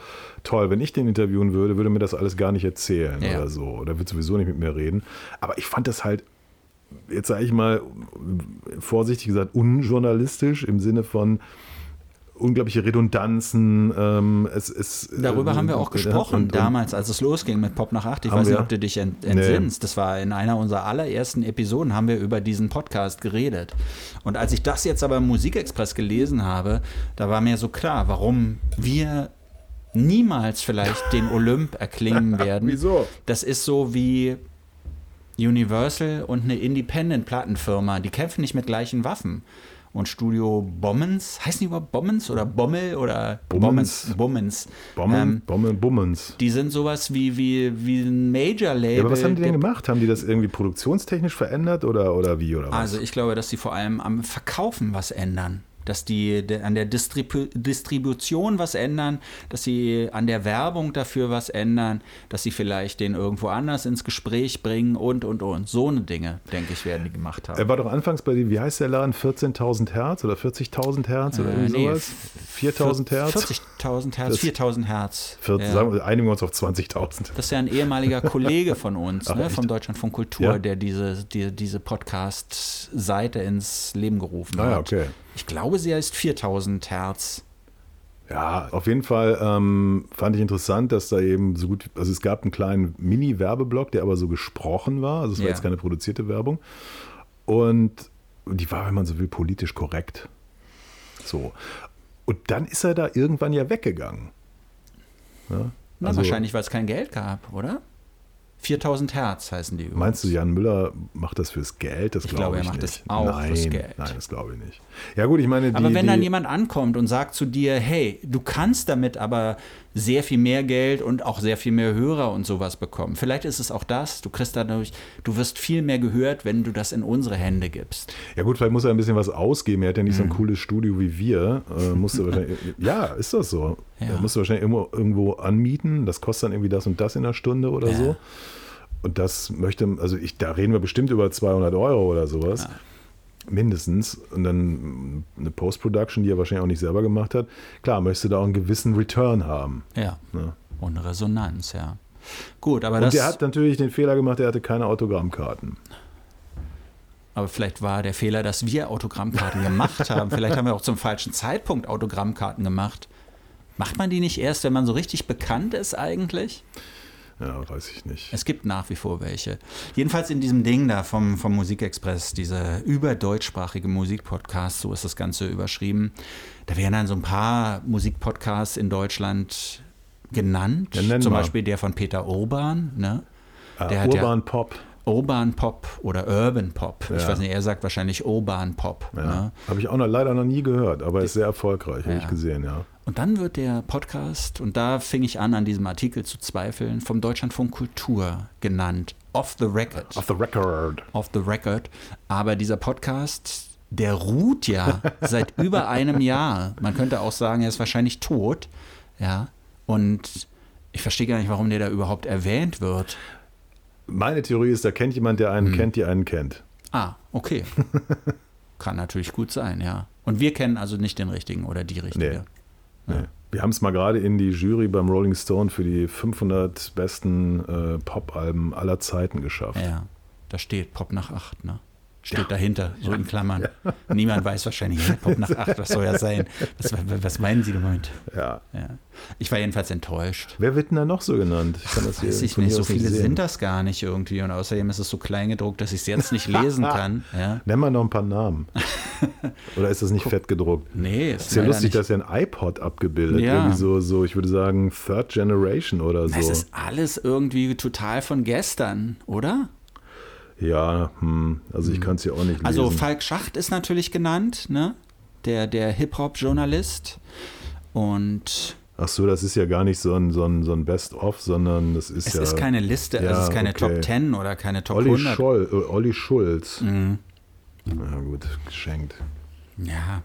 toll, wenn ich den interviewen würde, würde mir das alles gar nicht erzählen Ja. oder so. Oder wird sowieso nicht mit mir reden. Aber ich fand das halt, jetzt sage ich mal, vorsichtig gesagt, unjournalistisch im Sinne von, unglaubliche Redundanzen. Ähm, es, es, Darüber äh, haben wir auch äh, gesprochen, und- und- damals, als es losging mit Pop nach 8. Ich weiß nicht, wir? ob du dich ent entsinnst. Das war in einer unserer allerersten Episoden, haben wir über diesen Podcast geredet. Und als ich das jetzt aber im Musikexpress gelesen habe, da war mir so klar, warum wir niemals vielleicht den Olymp erklingen [LAUGHS] werden. Wieso? Das ist so wie Universal und eine Independent-Plattenfirma. Die kämpfen nicht mit gleichen Waffen. Und Studio Bommens, heißen die überhaupt Bommens oder Bommel oder Bummens. Bommens. Bomben, Ähm, Bomben, Bummens. die sind sowas wie, wie, wie ein Major-Label. Ja, aber was haben die denn gemacht? Haben die das irgendwie produktionstechnisch verändert oder, oder wie oder was? Also ich glaube, dass sie vor allem am Verkaufen was ändern. Dass die an der Distribu Distribution was ändern, dass sie an der Werbung dafür was ändern, dass sie vielleicht den irgendwo anders ins Gespräch bringen und, und, und. So eine Dinge, denke ich, werden die gemacht haben. er war doch anfangs bei dem, wie heißt der Laden? 14.000 Hertz oder 40.000 Hertz oder Äh, irgendwie nee, sowas? 4.000 Hertz? 40.000 Hertz, Das- 4.000 Hertz. 40, Ja. sagen wir, einigen wir uns auf 20.000. Das ist ja ein ehemaliger Kollege von [LAUGHS] uns, Ach, ne, vom Deutschlandfunk Kultur, Ja. der diese, die, diese Podcast-Seite ins Leben gerufen Ah hat. okay. Ich glaube, sie heißt 4000 Hertz. Ja, auf jeden Fall ähm, fand ich interessant, dass da eben so gut, also es gab einen kleinen Mini-Werbeblock, der aber so gesprochen war, also es war Ja. jetzt keine produzierte Werbung. Und die war, wenn man so will, politisch korrekt. So. Und dann ist er da irgendwann ja weggegangen. Ja? Na, Also, wahrscheinlich, weil es kein Geld gab, oder? 4000 Hertz heißen die übrigens. Meinst du, Jan Müller macht das fürs Geld? Das Ich glaube glaube, er ich macht nicht. das auch nein, fürs Geld. Nein, das glaube ich nicht. Ja gut, ich meine, die, Aber wenn dann jemand ankommt und sagt zu dir, hey, du kannst damit aber sehr viel mehr Geld und auch sehr viel mehr Hörer und sowas bekommen. Vielleicht ist es auch das, du kriegst dadurch, du wirst viel mehr gehört, wenn du das in unsere Hände gibst. Ja gut, vielleicht muss er ein bisschen was ausgeben. Er hat ja nicht so Mhm. ein cooles Studio wie wir. Äh, musste wahrscheinlich, [LAUGHS] ja, ist das so. Ja. Er musste wahrscheinlich irgendwo, irgendwo anmieten. Das kostet dann irgendwie das und das in einer Stunde oder Ja. so. Und das möchte, also ich, da reden wir bestimmt über 200 Euro oder sowas. Mindestens. Und dann eine Post-Production, die er wahrscheinlich auch nicht selber gemacht hat. Klar, möchtest du da auch einen gewissen Return haben. Ja. Ne? Und Resonanz, ja. Gut, aber Und das. der hat natürlich den Fehler gemacht, er hatte keine Autogrammkarten. Aber vielleicht war der Fehler, dass wir Autogrammkarten gemacht [LAUGHS] haben. Vielleicht haben wir auch zum falschen Zeitpunkt Autogrammkarten gemacht. Macht man die nicht erst, wenn man so richtig bekannt ist eigentlich? Ja, weiß ich nicht. Es gibt nach wie vor welche. Jedenfalls in diesem Ding da vom, vom Musikexpress, dieser überdeutschsprachige Musikpodcast, so ist das Ganze überschrieben. Da werden dann so ein paar Musikpodcasts in Deutschland genannt. Ja, Zum mal. Beispiel der von Peter Urban, ne? Ah, Der hat ja- Urban Pop. Urban Pop oder Urban Pop. Ich Ja. weiß nicht, er sagt wahrscheinlich Urban Pop. Ja. Ne? Habe ich auch noch, leider noch nie gehört, aber ist sehr erfolgreich, habe Ja. ich gesehen, ja. Und dann wird der Podcast, und da fing ich an, an diesem Artikel zu zweifeln, vom Deutschlandfunk Kultur genannt. Off the Record. Off the record. Off the Record. Aber dieser Podcast, der ruht ja [LAUGHS] seit über einem Jahr. Man könnte auch sagen, er ist wahrscheinlich tot. Ja. Und ich verstehe gar nicht, warum der da überhaupt erwähnt wird. Meine Theorie ist, da kennt jemand, der Hm. einen kennt, die einen kennt. Ah, okay. [LAUGHS] Kann natürlich gut sein, ja. Und wir kennen also nicht den richtigen oder die richtige. Nee. Wir haben es mal gerade in die Jury beim Rolling Stone für die 500 besten äh, Pop-Alben aller Zeiten geschafft. Ja, da steht Pop nach 8, ne? Steht dahinter, so in Klammern. [LAUGHS] Niemand weiß wahrscheinlich, Pop nach 8, was soll das sein? Was, was meinen Sie damit? Ja. Ja. Ich war jedenfalls enttäuscht. Wer wird denn da noch so genannt? Ich kann das hier Weiß ich nicht, so viele sehen. sind das gar nicht irgendwie. Und außerdem ist es so klein gedruckt, dass ich es jetzt nicht lesen [LAUGHS] kann. Ja. Nenn mal noch ein paar Namen. [LAUGHS] Oder ist das nicht fett gedruckt? Nee, ist, Ist ja lustig, nicht. dass ja ein iPod abgebildet. Ja. Irgendwie so, so, ich würde sagen, Third Generation oder so. Es ist alles irgendwie total von gestern, oder? Ja, hm, also ich kann es hier auch nicht Also lesen. Falk Schacht ist natürlich genannt, ne? Der, der Hip-Hop-Journalist. Und Ach so, das ist ja gar nicht so ein, so ein, so ein Best-of, sondern das ist es ja ist keine Liste, Ja, es ist keine okay. Top 10 oder keine Top Olli, 100. Scholl, äh, Olli Schulz. Mhm. Na gut, geschenkt. Ja.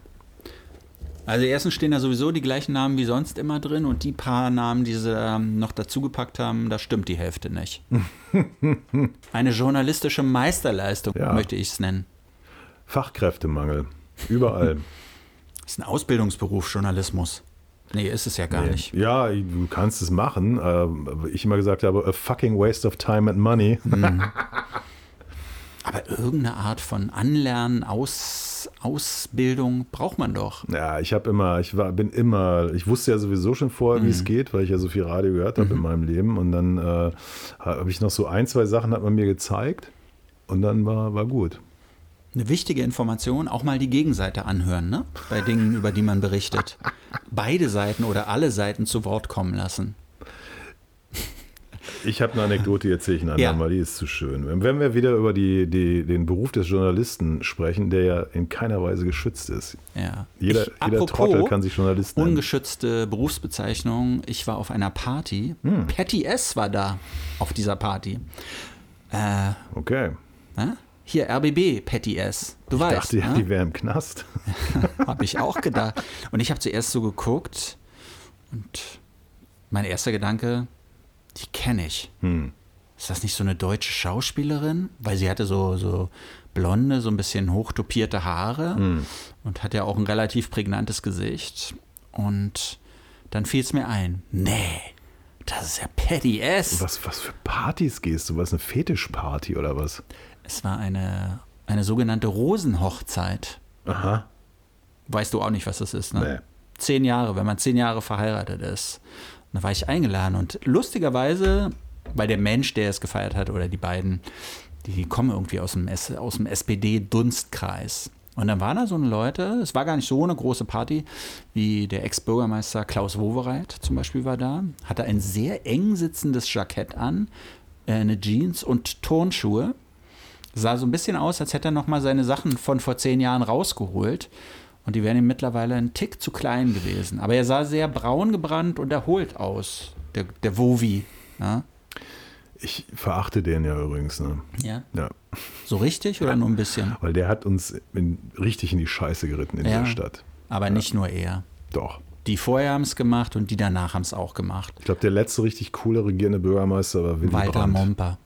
Also erstens stehen da sowieso die gleichen Namen wie sonst immer drin und die paar Namen, die sie ähm, noch dazugepackt haben, da stimmt die Hälfte nicht. [LAUGHS] Eine journalistische Meisterleistung Ja. möchte ich es nennen. Fachkräftemangel. Überall. Das [LAUGHS] ist ein Ausbildungsberuf, Journalismus. Nee, ist es ja gar Nee. nicht. Ja, du kannst es machen. äh, aber ich immer gesagt habe, a fucking waste of time and money. [LAUGHS] Aber irgendeine Art von Anlernen, Aus, Journalismus-Ausbildung braucht man doch. Ja, ich habe immer, ich war, bin immer, ich wusste ja sowieso schon vorher, wie es Mhm. geht, weil ich ja so viel Radio gehört habe in meinem Leben. Und dann äh, habe ich noch so ein, zwei Sachen hat man mir gezeigt und dann war, war gut. Eine wichtige Information, auch mal die Gegenseite anhören, ne? Bei Dingen, über die man berichtet. [LAUGHS] Beide Seiten oder alle Seiten zu Wort kommen lassen. Ich habe eine Anekdote, die erzähle ich ein Ja. andermal, die ist zu schön. Wenn- wir wieder über die, die, den Beruf des Journalisten sprechen, der ja in keiner Weise geschützt ist. Ja. Jeder, Ich- jeder Trottel kann sich Journalist nennen. Ungeschützte Berufsbezeichnung. Ich war auf einer Party. Hm. Patty S. war da auf dieser Party. Äh, Okay. ne? Hier, RBB, Patty S. Du Ich weißt. dachte ja, ne? die wäre im Knast. [LAUGHS] Habe ich auch gedacht. Und ich habe zuerst so geguckt und mein erster Gedanke, die kenne ich. Hm. Ist das nicht so eine deutsche Schauspielerin? Weil sie hatte so, so blonde, so ein bisschen hochtopierte Haare Hm. und hat ja auch ein relativ prägnantes Gesicht. Und dann fiel es mir ein, nee, das ist ja Patty S. Was, was für Partys gehst du? Was, eine Fetischparty oder was? Es war eine, eine sogenannte Rosenhochzeit. Aha. Weißt du auch nicht, was das ist, ne? Nee. Zehn Jahre, wenn man zehn Jahre verheiratet ist. Da war ich eingeladen und lustigerweise, weil der Mensch, der es gefeiert hat, oder die beiden, die kommen irgendwie aus dem, aus dem SPD-Dunstkreis. Und dann waren da so eine Leute, es war gar nicht so eine große Party, wie der Ex-Bürgermeister Klaus Wowereit zum Beispiel war da, hatte ein sehr eng sitzendes Jackett an, äh, eine Jeans und Turnschuhe. Sah so ein bisschen aus, als hätte er noch mal seine Sachen von vor zehn Jahren rausgeholt. Und die wären ihm mittlerweile ein Tick zu klein gewesen. Aber er sah sehr braun gebrannt und erholt aus, der, der Wovi. Ja? Ich verachte den ja übrigens. Ne? ja. Ja. So richtig oder nur ein bisschen? Weil der hat uns in, richtig in die Scheiße geritten in Ja. der Stadt. Aber nicht nur er. Doch. Die vorher haben es gemacht und die danach haben es auch gemacht. Ich glaube, der letzte richtig coole regierende Bürgermeister war Willy Walter Brandt. Momper.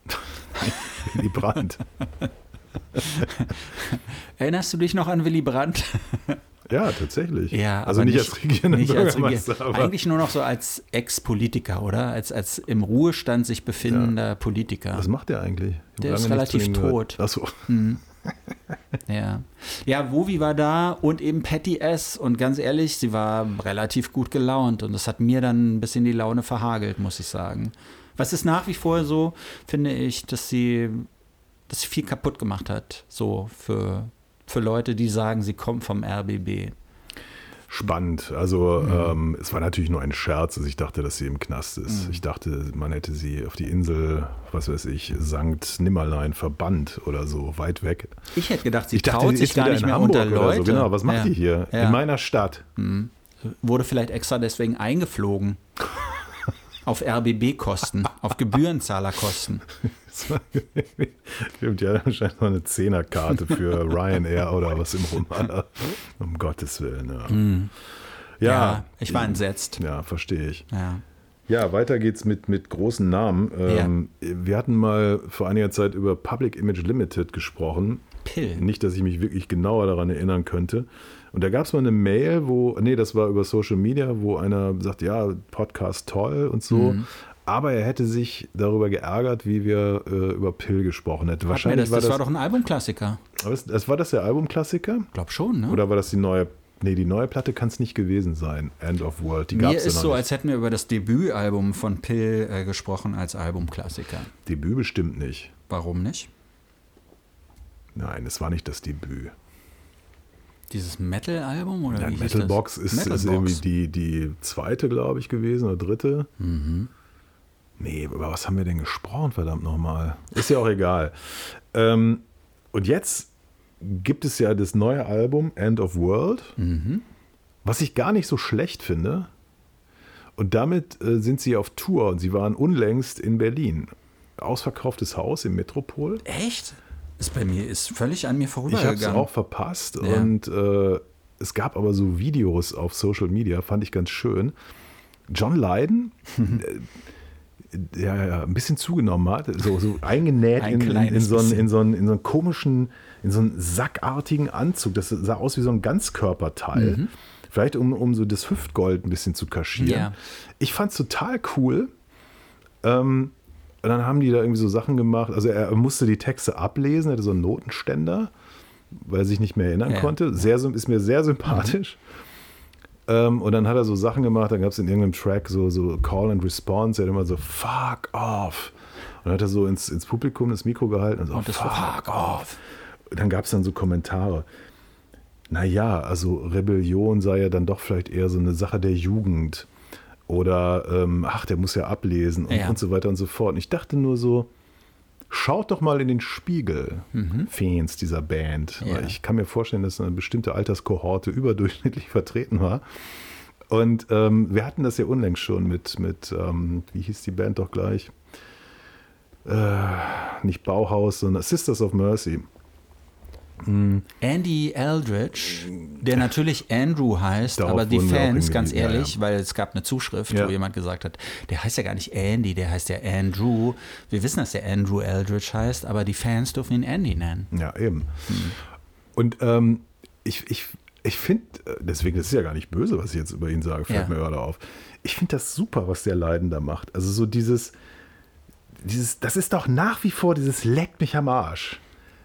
[LAUGHS] Willy Brandt. [LAUGHS] [LAUGHS] Erinnerst du dich noch an Willy Brandt? [LAUGHS] Ja, tatsächlich. Ja, also aber nicht, als regierender nicht als Bürgermeister, Regier- aber Eigentlich nur noch so als Ex-Politiker, oder? Als, als im Ruhestand sich befindender Politiker. was macht der eigentlich? Der ist relativ tot. Achso. [LAUGHS] Ja. Ja, Wovi war da und eben Patty S. Und ganz ehrlich, sie war relativ gut gelaunt und das hat mir dann ein bisschen die Laune verhagelt, muss ich sagen. Was ist nach wie vor so, finde ich, dass sie, dass sie viel kaputt gemacht hat, so für, für Leute, die sagen, sie kommen vom RBB. Spannend. Also Mhm. ähm, es war natürlich nur ein Scherz, dass ich dachte, dass sie im Knast ist. Mhm. Ich dachte, man hätte sie auf die Insel, was weiß ich, Sankt Nimmerlein verbannt oder so, weit weg. Ich hätte gedacht, sie ich dachte, traut die sich gar nicht in mehr Hamburg unter Leute. So. Genau, was macht ja. die hier? Ja. In meiner Stadt. Wurde vielleicht extra deswegen eingeflogen. Auf RBB-Kosten, [LAUGHS] auf Gebührenzahlerkosten. [LAUGHS] Stimmt, ja, wahrscheinlich noch eine Zehnerkarte für [LAUGHS] Ryanair oder was im Roman. Um Gottes Willen, ja. Hm. Ja, Ja, ich war entsetzt. ja, verstehe ich. Ja. Ja, weiter geht's mit, mit großen Namen. Ähm, Wir hatten mal vor einiger Zeit über Public Image Limited gesprochen. Pill. Nicht, dass ich mich wirklich genauer daran erinnern könnte. Und da gab es mal eine Mail, wo, nee, das war über Social Media, wo einer sagt, ja, Podcast toll und so. Mhm. Aber er hätte sich darüber geärgert, wie wir äh, über Pill gesprochen hätten. Wahrscheinlich das, war das das, war doch ein Albumklassiker. was, das war das der Albumklassiker? Glaub schon, ne? Oder war das die neue? Nee, die neue Platte kann es nicht gewesen sein. End of World. Die Mir ja ist noch so, nicht. als hätten wir über das Debütalbum von Pill äh, gesprochen als Albumklassiker. Debüt bestimmt nicht. Warum nicht? Nein, es war nicht das Debüt. Dieses Metal-Album oder Ja, wie? Metalbox ist, ist Metalbox. irgendwie die, die zweite, glaube ich, gewesen oder dritte. Mhm. Nee, über was haben wir denn gesprochen, verdammt nochmal? Ist ja auch egal. Ähm, und jetzt gibt es ja das neue Album End of World, Mhm. was ich gar nicht so schlecht finde. Und damit äh, sind sie auf Tour und sie waren unlängst in Berlin. Ausverkauftes Haus im Metropol. Echt? Ist bei mir, ist völlig an mir Ich habe vorübergegangen. es auch verpasst Ja. und äh, es gab aber so Videos auf Social Media, fand ich ganz schön. John Lydon, äh, der ein bisschen zugenommen hat, so, so eingenäht Ein in, in, so einen, in, so einen, in so einen komischen, in so einen sackartigen Anzug. Das sah aus wie so ein Ganzkörperteil. Vielleicht um, um so das Hüftgold ein bisschen zu kaschieren. Ja. Ich fand es total cool. Ähm, und dann haben die da irgendwie so Sachen gemacht. Also er musste die Texte ablesen, er hatte so einen Notenständer. weil er sich nicht mehr erinnern Ja. konnte. Sehr, ist mir sehr sympathisch. Ähm, und dann hat er so Sachen gemacht, dann gab es in irgendeinem Track so, so Call and Response, er hat immer so Fuck off. Und dann hat er so ins, ins Publikum das Mikro gehalten und so Und war Fuck off. Und dann gab es dann so Kommentare. Naja, also Rebellion sei ja dann doch vielleicht eher so eine Sache der Jugend. Oder, ähm, ach, der muss ja ablesen und, Ja. und so weiter und so fort. Und ich dachte nur so, schaut doch mal in den Spiegel, Fans dieser Band. Ja. Ich kann mir vorstellen, dass eine bestimmte Alterskohorte überdurchschnittlich [LAUGHS] vertreten war. Und ähm, wir hatten das ja unlängst schon mit, mit ähm, wie hieß die Band doch gleich? Äh, nicht Bauhaus, sondern Sisters of Mercy. Andy Eldridge, der natürlich Andrew heißt, Darauf aber die Fans, ganz ehrlich, ja. weil es gab eine Zuschrift, Ja. wo jemand gesagt hat, der heißt ja gar nicht Andy, der heißt ja Andrew. Wir wissen, dass der Andrew Eldridge heißt, aber die Fans dürfen ihn Andy nennen. Ja, eben. Und ähm, ich, ich, ich finde, deswegen, das ist ja gar nicht böse, was ich jetzt über ihn sage, fällt Ja. mir gerade auf. Ich finde das super, was der Leiden da macht. Also so dieses, dieses, das ist doch nach wie vor dieses Leck mich am Arsch.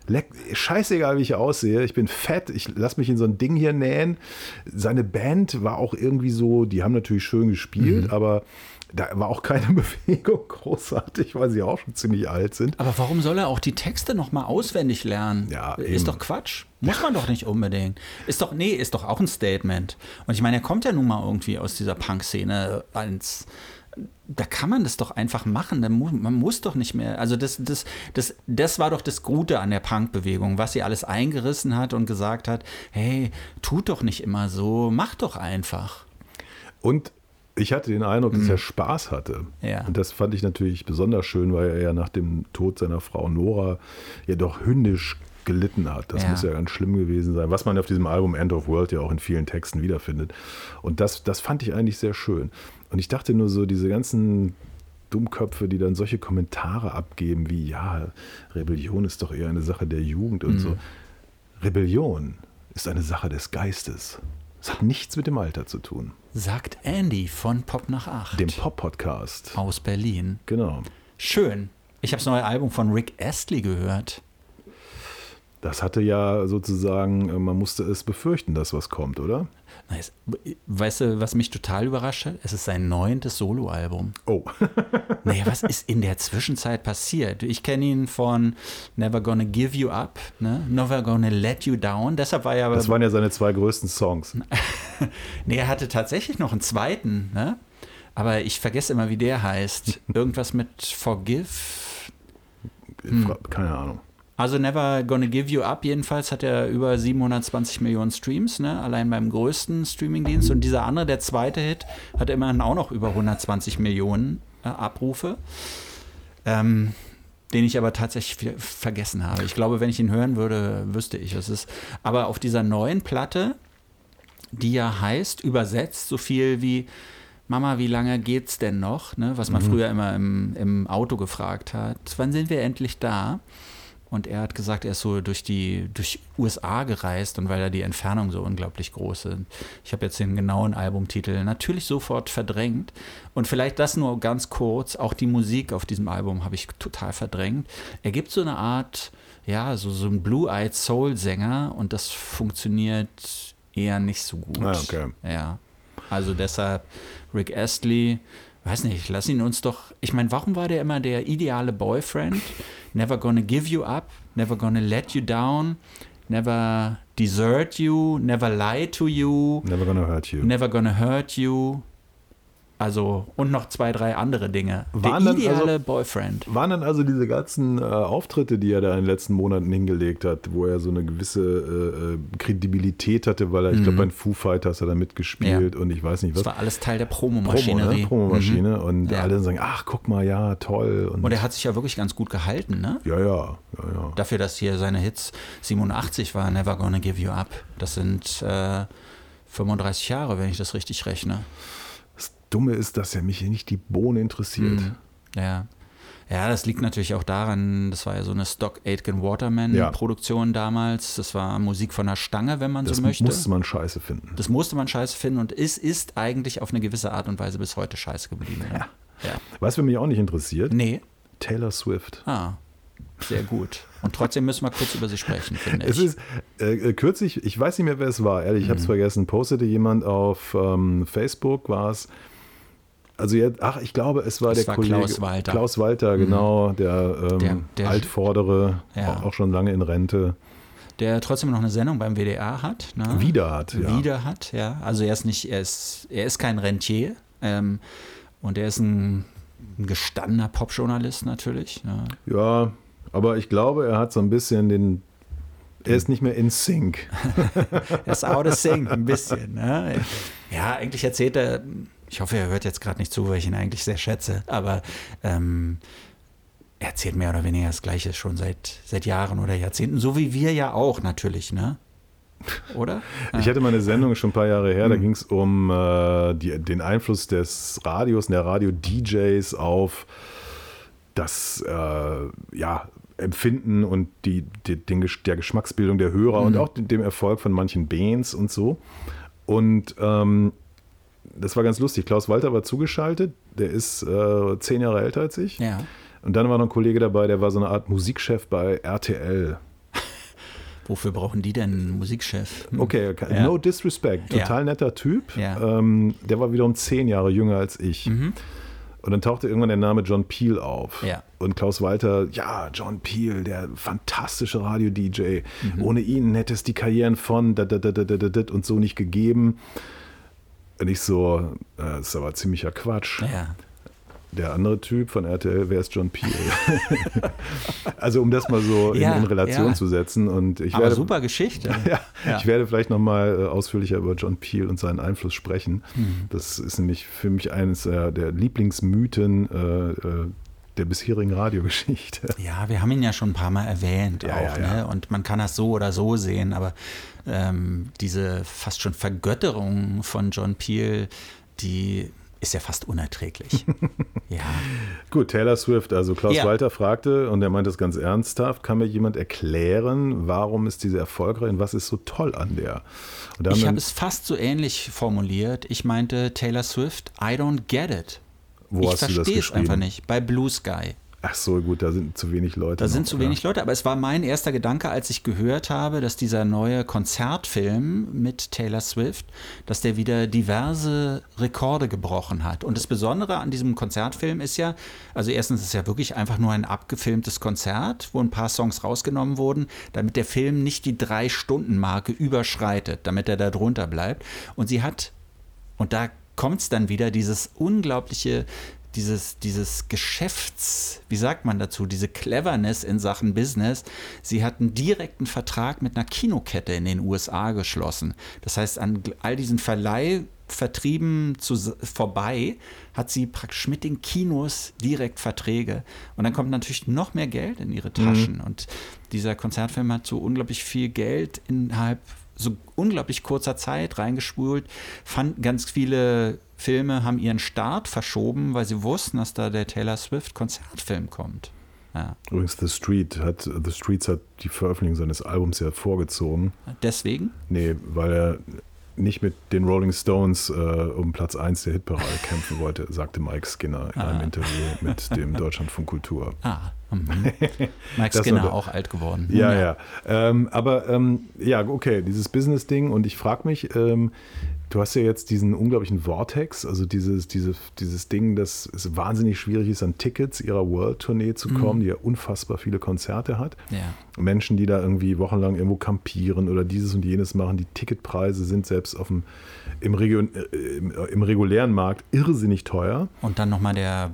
Leck, scheißegal, wie ich aussehe. Ich bin fett. Ich lasse mich in so ein Ding hier nähen. Seine Band war auch irgendwie so, die haben natürlich schön gespielt, aber da war auch keine [LAUGHS] Bewegung großartig, weil sie auch schon ziemlich alt sind. Aber warum soll er auch die Texte nochmal auswendig lernen? Ja, ist eben. doch Quatsch. Muss man doch nicht unbedingt. Ist doch, nee, ist doch auch ein Statement. Und ich meine, er kommt ja nun mal irgendwie aus dieser Punk-Szene als. Da kann man das doch einfach machen. Man muss doch nicht mehr. Also, das, das, das, das war doch das Gute an der Punk-Bewegung, was sie alles eingerissen hat und gesagt hat: hey, tut doch nicht immer so, mach doch einfach. Und ich hatte den Eindruck, dass er Spaß hatte. Mhm. Ja. Und das fand ich natürlich besonders schön, weil er ja nach dem Tod seiner Frau Nora ja doch hündisch gelitten hat. Das Ja. muss ja ganz schlimm gewesen sein, was man auf diesem Album End of World ja auch in vielen Texten wiederfindet. Und das, das fand ich eigentlich sehr schön. Und ich dachte nur so, diese ganzen Dummköpfe, die dann solche Kommentare abgeben wie, ja, Rebellion ist doch eher eine Sache der Jugend und Mhm. so. Rebellion ist eine Sache des Geistes. Es hat nichts mit dem Alter zu tun. Sagt Andy von Pop nach 8 Dem Pop-Podcast. aus Berlin. Genau. Schön. Ich habe das neue Album von Rick Astley gehört. Das hatte ja sozusagen, äh, man musste es befürchten, dass was kommt, oder? Nice. Weißt du, was mich total überrascht hat? Es ist sein neuntes Soloalbum. Oh, [LAUGHS] Naja, was ist in der Zwischenzeit passiert? Ich kenne ihn von Never Gonna Give You Up, ne? Never Gonna Let You Down. Deshalb war aber. das waren ja seine zwei größten Songs. [LAUGHS] nee, er hatte tatsächlich noch einen zweiten, ne? Aber ich vergesse immer, wie der heißt. [LAUGHS] Irgendwas mit Forgive. Hm. Keine Ahnung. Also Never Gonna Give You Up jedenfalls hat er über 720 Millionen Streams, ne? allein beim größten Streamingdienst. Und dieser andere, der zweite Hit, hat immerhin auch noch über 120 Millionen äh, Abrufe, ähm, den ich aber tatsächlich vergessen habe. Ich glaube, wenn ich ihn hören würde, wüsste ich, was es ist. Aber auf dieser neuen Platte, die ja heißt, übersetzt so viel wie Mama, wie lange geht's denn noch? Ne? Was man früher immer im, im Auto gefragt hat. Wann sind wir endlich da? Und er hat gesagt, er ist so durch die durch USA gereist und weil da die Entfernung so unglaublich groß ist. Ich habe jetzt den genauen Albumtitel natürlich sofort verdrängt. Und vielleicht das nur ganz kurz. Auch die Musik auf diesem Album habe ich total verdrängt. Er gibt so eine Art, ja, so, so ein Blue-Eyed Soul-Sänger und das funktioniert eher nicht so gut. Ah, okay. Ja. Also deshalb Rick Astley, weiß nicht, lass ihn uns doch. Ich meine, warum war der immer der ideale Boyfriend? Never gonna give you up, never gonna let you down, never desert you, never lie to you, Never gonna hurt you. never gonna hurt you. Also, und noch zwei, drei andere Dinge. Waren der dann ideale also- Boyfriend. Waren dann also diese ganzen äh, Auftritte, die er da in den letzten Monaten hingelegt hat, wo er so eine gewisse äh, äh, Kredibilität hatte, weil er, ich glaube, bei Foo Fighters hat er mitgespielt und ich weiß nicht was. Das war alles Teil der Promo, Promomaschinerie. ne? Promomaschine und Ja. alle sagen, ach, guck mal, ja, toll. Und, Und er hat sich ja wirklich ganz gut gehalten, ne? ja, ja, ja, ja. Dafür, dass hier seine Hits 87 war, Never Gonna Give You Up. Das sind äh, 35 Jahre, wenn ich das richtig rechne. Das Dumme ist, dass er mich nicht die Bohne interessiert. Mhm. Ja. Ja, das liegt natürlich auch daran, das war ja so eine Stock Aitken Waterman Ja. Damals. Das war Musik von der Stange, wenn man Das so möchte. muss man scheiße finden. das musste man scheiße finden und es ist eigentlich auf eine gewisse Art und Weise bis heute scheiße geblieben. Ja. ja. Weißt du, wer mich auch nicht interessiert? Nee. Taylor Swift. Ah. sehr gut. Und trotzdem müssen wir kurz über sie sprechen, finde ich. Es ist äh, kürzlich, ich weiß nicht mehr, wer es war, ehrlich, ich habe es vergessen, postete jemand auf ähm, Facebook, war es. Also jetzt, ach, ich glaube, es war Es der war Kollege Klaus Walter. Klaus Walter, genau, der, ähm, Der- der- Altvordere, Ja. auch schon lange in Rente, Der trotzdem noch eine Sendung beim WDR hat. Ne? wieder hat. Ja. Wieder hat, ja. Also er ist nicht, er ist, er ist kein Rentier. Ähm, und er ist ein, ein gestandener Popjournalist natürlich. Ne? Ja, aber ich glaube, er hat so ein bisschen den. Er ist nicht mehr in Sync. [LAUGHS] Er ist out of sync, ein bisschen. Ne? Ja, eigentlich erzählt er, ich hoffe, er hört jetzt gerade nicht zu, weil ich ihn eigentlich sehr schätze, aber ähm, er erzählt mehr oder weniger das Gleiche schon seit, seit Jahren oder Jahrzehnten, so wie wir ja auch natürlich, ne? Oder? [LAUGHS] Ich hatte mal eine Sendung schon ein paar Jahre her, da ging es um äh, die, den Einfluss des Radios und der Radio-DJs auf das äh, ja, Empfinden und die, die, den, der Geschmacksbildung der Hörer und auch dem Erfolg von manchen Bands und so. Und ähm, das war ganz lustig. Klaus Walter war zugeschaltet, der ist äh, zehn Jahre älter als ich. Ja. Und dann war noch ein Kollege dabei, der war so eine Art Musikchef bei RTL. [LAUGHS] Wofür brauchen die denn einen Musikchef? Hm. Okay, okay. Ja. no disrespect. Ja. Total netter Typ. Ja. Mhm. Ähm, der war wiederum zehn Jahre jünger als ich. Und dann tauchte irgendwann der Name John Peel auf. Ja. Und Klaus Walter, ja, John Peel, der fantastische Radio-DJ. Mhm. Ohne ihn hätte es die Karrieren von da, da, da, da, da, da, da und so nicht gegeben. Und ich so, äh, das ist aber ziemlicher Quatsch. Ja. Der andere Typ von RTL, wer ist John Peel? [LAUGHS] also um das mal so in, Ja, in Relation ja. zu setzen. Und ich Aber werde, super Geschichte. [LAUGHS] ja, Ja. ich werde vielleicht nochmal äh, ausführlicher über John Peel und seinen Einfluss sprechen. Mhm. Das ist nämlich für mich eines äh, der Lieblingsmythen äh, äh, der bisherigen Radiogeschichte. [LAUGHS] Ja, wir haben ihn ja schon ein paar Mal erwähnt Ja, auch, ja, ja. Ne? Und man kann das so oder so sehen, aber ähm, diese fast schon Vergötterung von John Peel, die ist ja fast unerträglich. [LAUGHS] ja. Gut, Taylor Swift, also Klaus Ja. Walter fragte, und er meint das ganz ernsthaft, kann mir jemand erklären, warum ist diese erfolgreich und was ist so toll an der? Ich habe es fast so ähnlich formuliert. Ich meinte Taylor Swift, I don't get it. Wo ich hast du das verstehe es einfach nicht. Bei Blue Sky. Ach so, gut, da sind zu wenig Leute. Da sind noch, zu ja. wenig Leute, aber es war mein erster Gedanke, als ich gehört habe, dass dieser neue Konzertfilm mit Taylor Swift, dass der wieder diverse Rekorde gebrochen hat. Und das Besondere an diesem Konzertfilm ist ja, also erstens ist es ja wirklich einfach nur ein abgefilmtes Konzert, wo ein paar Songs rausgenommen wurden, damit der Film nicht die Drei-Stunden-Marke überschreitet, damit er da drunter bleibt. Und sie hat und da kommt es dann wieder, dieses unglaubliche, dieses, dieses Geschäfts, wie sagt man dazu, diese Cleverness in Sachen Business. Sie hat einen direkten Vertrag mit einer Kinokette in den USA geschlossen. Das heißt, an all diesen Verleihvertrieben zu, vorbei hat sie praktisch mit den Kinos direkt Verträge. Und dann kommt natürlich noch mehr Geld in ihre Taschen. Und dieser Konzertfilm hat so unglaublich viel Geld innerhalb so unglaublich kurzer Zeit reingespult. Fand ganz viele Filme haben ihren Start verschoben, weil sie wussten, dass da der Taylor Swift Konzertfilm kommt. Ja. Übrigens, The Street hat, The Streets hat die Veröffentlichung seines Albums ja vorgezogen. Deswegen? Nee, weil er nicht mit den Rolling Stones äh, um Platz 1 der Hitparade kämpfen wollte, sagte Mike Skinner in einem Ah. Interview mit dem [LAUGHS] Deutschlandfunk Kultur. Ah, mhm. Mike Skinner auch alt geworden. Ja, ja. Ähm, aber ähm, ja, okay, dieses Business-Ding und ich frage mich, ähm, du hast ja jetzt diesen unglaublichen Vortex, also dieses, diese, dieses Ding, dass es wahnsinnig schwierig ist, an Tickets ihrer World-Tournee zu kommen, die ja unfassbar viele Konzerte hat. Ja. Menschen, die da irgendwie wochenlang irgendwo kampieren oder dieses und jenes machen, die Ticketpreise sind selbst auf dem, im, Region, äh, im, äh, im regulären Markt irrsinnig teuer. Und dann nochmal der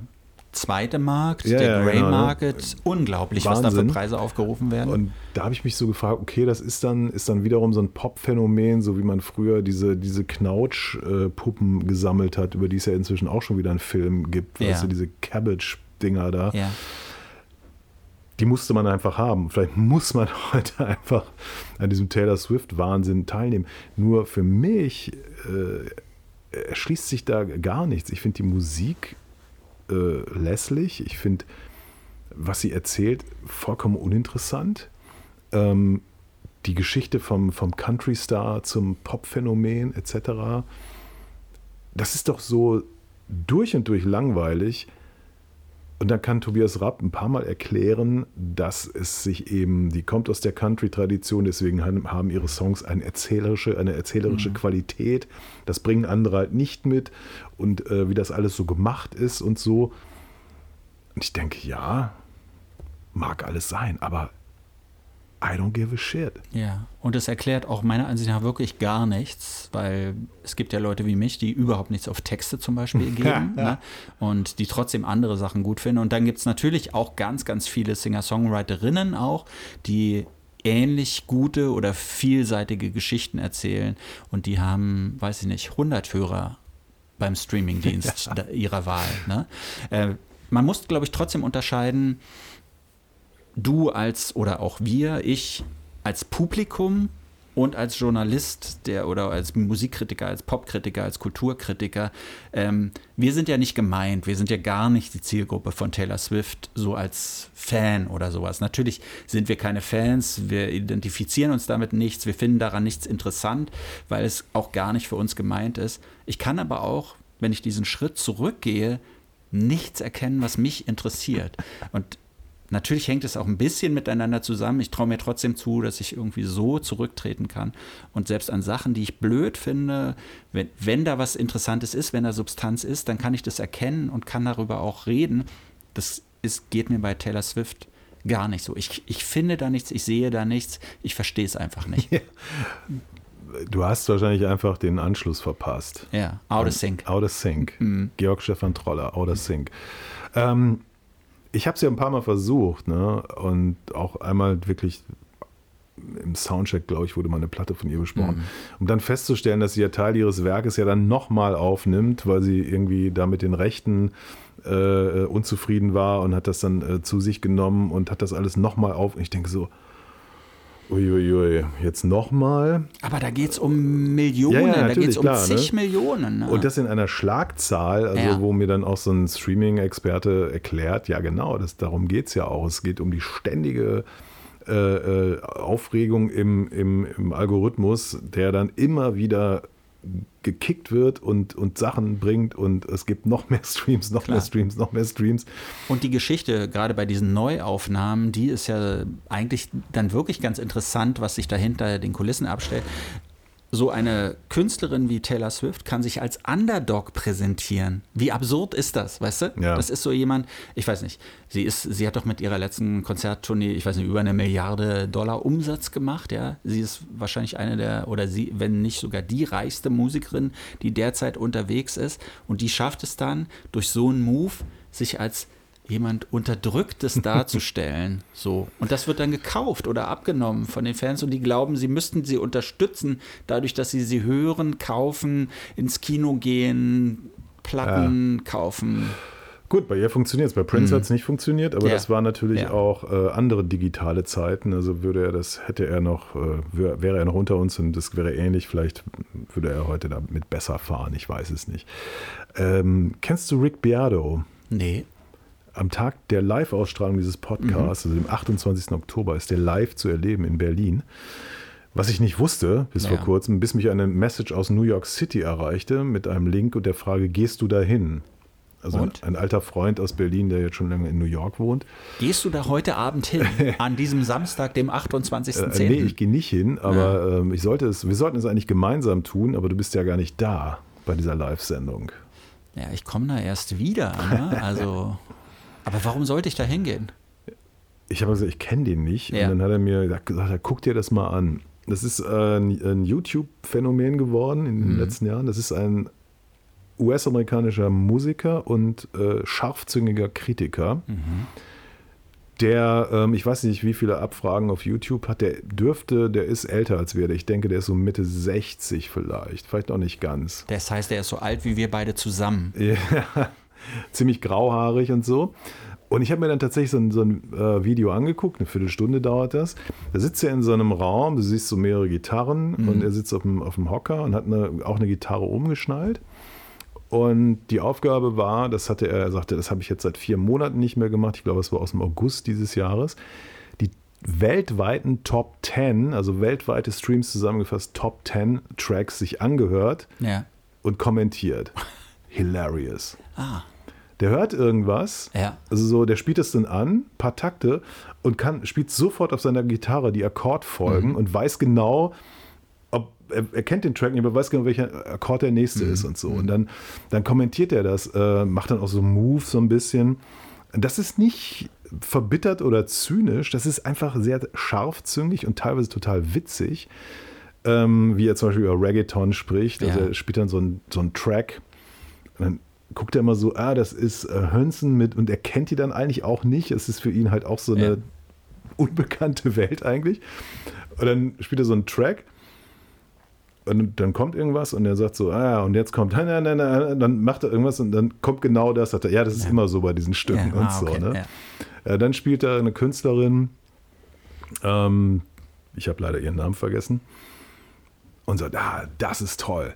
zweite Markt, Ja, der ja, Grey genau, ne? Market. Unglaublich, was da für Wahnsinn. Preise aufgerufen werden. Und da habe ich mich so gefragt, okay, das ist dann, ist dann wiederum so ein Pop-Phänomen, so wie man früher diese, diese Knautsch-Puppen gesammelt hat, über die es ja inzwischen auch schon wieder einen Film gibt, Ja. weißt du, diese Cabbage-Dinger da. ja. Die musste man einfach haben. Vielleicht muss man [LAUGHS] heute einfach an diesem Taylor Swift-Wahnsinn teilnehmen. Nur für mich äh, erschließt sich da gar nichts. Ich finde die Musik äh, lässlich. Ich finde, was sie erzählt, vollkommen uninteressant. Ähm, die Geschichte vom, vom Country-Star zum Pop-Phänomen etc. Das ist doch so durch und durch langweilig. Und dann kann Tobias Rapp ein paar Mal erklären, dass es sich eben, die kommt aus der Country-Tradition, deswegen haben ihre Songs eine erzählerische, eine erzählerische mhm. Qualität. Das bringen andere halt nicht mit. Und äh, wie das alles so gemacht ist und so. Und ich denke, ja, mag alles sein, aber I don't give a shit. Ja, und es erklärt auch meiner Ansicht nach wirklich gar nichts, weil es gibt ja Leute wie mich, die überhaupt nichts auf Texte zum Beispiel [LAUGHS] geben ne? und die trotzdem andere Sachen gut finden. Und dann gibt es natürlich auch ganz, ganz viele Singer-Songwriterinnen auch, die ähnlich gute oder vielseitige Geschichten erzählen und die haben, weiß ich nicht, 100 Hörer beim Streamingdienst [LAUGHS] ja. ihrer Wahl. Ne? Äh, man muss, glaube ich, trotzdem unterscheiden, du als oder auch wir, ich als Publikum und als Journalist der oder als Musikkritiker, als Popkritiker, als Kulturkritiker, ähm, wir sind ja nicht gemeint, wir sind ja gar nicht die Zielgruppe von Taylor Swift so als Fan oder sowas. Natürlich sind wir keine Fans, wir identifizieren uns damit nichts, wir finden daran nichts interessant, weil es auch gar nicht für uns gemeint ist. Ich kann aber auch, wenn ich diesen Schritt zurückgehe, nichts erkennen, was mich interessiert. Und Natürlich hängt es auch ein bisschen miteinander zusammen. Ich traue mir trotzdem zu, dass ich irgendwie so zurücktreten kann. Und selbst an Sachen, die ich blöd finde, wenn, wenn da was Interessantes ist, wenn da Substanz ist, dann kann ich das erkennen und kann darüber auch reden. Das ist, geht mir bei Taylor Swift gar nicht so. Ich, ich finde da nichts, ich sehe da nichts, ich verstehe es einfach nicht. [LAUGHS] Du hast wahrscheinlich einfach den Anschluss verpasst. Ja, Out of Sync. Out of Sync. Mhm. Georg Stefan Troller, Out of Sync. Ähm, ich habe es ja ein paar Mal versucht, ne? Und auch einmal wirklich im Soundcheck, glaube ich, wurde mal eine Platte von ihr besprochen. Mhm. Um dann festzustellen, dass sie ja Teil ihres Werkes ja dann nochmal aufnimmt, weil sie irgendwie da mit den Rechten äh, unzufrieden war und hat das dann äh, zu sich genommen und hat das alles nochmal auf. Und ich denke so, Uiuiui, jetzt nochmal. Aber da geht es um Millionen, ja, ja, da geht es um klar, zig ne? Millionen. Ne? Und das in einer Schlagzahl, also ja. wo mir dann auch so ein Streaming-Experte erklärt, ja genau, das, darum geht es ja auch. Es geht um die ständige äh, äh, Aufregung im, im, im Algorithmus, der dann immer wieder gekickt wird und, und Sachen bringt und es gibt noch mehr Streams, noch Klar. mehr Streams, noch mehr Streams. Und die Geschichte, gerade bei diesen Neuaufnahmen, die ist ja eigentlich dann wirklich ganz interessant, was sich dahinter den Kulissen abstellt so eine Künstlerin wie Taylor Swift kann sich als Underdog präsentieren. Wie absurd ist das, weißt du? Ja. Das ist so jemand, ich weiß nicht, sie ist, sie hat doch mit ihrer letzten Konzerttournee, ich weiß nicht, über eine Milliarde Dollar Umsatz gemacht, ja. Sie ist wahrscheinlich eine der, oder sie, wenn nicht sogar die reichste Musikerin, die derzeit unterwegs ist. Und die schafft es dann, durch so einen Move, sich als jemand Unterdrücktes [LAUGHS] darzustellen. so. Und das wird dann gekauft oder abgenommen von den Fans und die glauben, sie müssten sie unterstützen, dadurch, dass sie sie hören, kaufen, ins Kino gehen, Platten ja. kaufen. Gut, bei ihr funktioniert es. Bei Prince mhm. hat es nicht funktioniert, aber ja. das waren natürlich ja. auch äh, andere digitale Zeiten. Also würde er das, hätte er noch, äh, wäre er noch unter uns und das wäre ähnlich. Vielleicht würde er heute damit besser fahren, ich weiß es nicht. Ähm, kennst du Rick Beardo? Nee am Tag der Live-Ausstrahlung dieses Podcasts, mhm. also dem 28. Oktober, ist der live zu erleben in Berlin. Was ich nicht wusste bis ja. vor kurzem, bis mich eine Message aus New York City erreichte mit einem Link und der Frage, gehst du dahin? Also ein, ein, alter Freund aus Berlin, der jetzt schon lange in New York wohnt. Gehst du da heute Abend hin? [LAUGHS] an diesem Samstag, dem 28.10.? Äh, nee, ich gehe nicht hin, aber ja. ähm, ich sollte es, wir sollten es eigentlich gemeinsam tun, aber du bist ja gar nicht da bei dieser Live-Sendung. Ja, ich komme da erst wieder. Ne? Also aber warum sollte ich da hingehen? Ich habe gesagt, ich kenne den nicht. Ja. Und dann hat er mir gesagt, guck dir das mal an. Das ist äh, ein YouTube-Phänomen geworden in den mhm. letzten Jahren. Das ist ein US-amerikanischer Musiker und äh, scharfzüngiger Kritiker. Mhm. Der, ähm, ich weiß nicht, wie viele Abfragen auf YouTube hat, der dürfte, der ist älter als wir. Ich denke, der ist so Mitte 60 vielleicht, vielleicht noch nicht ganz. Das heißt, der ist so alt wie wir beide zusammen. Ja, [LAUGHS] ziemlich grauhaarig und so. Und ich habe mir dann tatsächlich so ein, so ein äh, Video angeguckt, eine Viertelstunde dauert das. Da sitzt er in so einem Raum, du siehst so mehrere Gitarren mhm. und er sitzt auf dem, auf dem Hocker und hat eine, auch eine Gitarre umgeschnallt. Und die Aufgabe war, das hatte er, er sagte, das habe ich jetzt seit vier Monaten nicht mehr gemacht, ich glaube, es war aus dem August dieses Jahres, die weltweiten Top 10, also weltweite Streams zusammengefasst, Top 10 Tracks sich angehört ja. und kommentiert. [LAUGHS] Hilarious. Ah. Der hört irgendwas, Ja. also so, der spielt es dann an, paar Takte und kann, spielt sofort auf seiner Gitarre die Akkordfolgen und weiß genau, ob er, kennt den Track nicht, aber weiß genau, welcher Akkord der nächste ist und so. Und dann, dann kommentiert er das, äh, macht dann auch so Moves so ein bisschen. Das ist nicht verbittert oder zynisch, das ist einfach sehr scharfzüngig und teilweise total witzig, ähm, wie er zum Beispiel über Reggaeton spricht. Also Ja. er spielt dann so einen so einen Track und dann guckt er immer so, ah, das ist äh, Hönsen mit, und er kennt die dann eigentlich auch nicht. Es ist für ihn halt auch so eine Ja. unbekannte [LAUGHS] Welt eigentlich. Und dann spielt er so einen Track und dann kommt irgendwas und er sagt so, ah, ja, und jetzt kommt, nein, nein, nein, nein, dann macht er irgendwas und dann kommt genau das, er, ja, das ist immer so bei diesen Stücken Ja, und ah, so. okay, Ne? ja. Äh, dann spielt er eine Künstlerin, ähm, ich habe leider ihren Namen vergessen, und sagt, ah, das ist toll.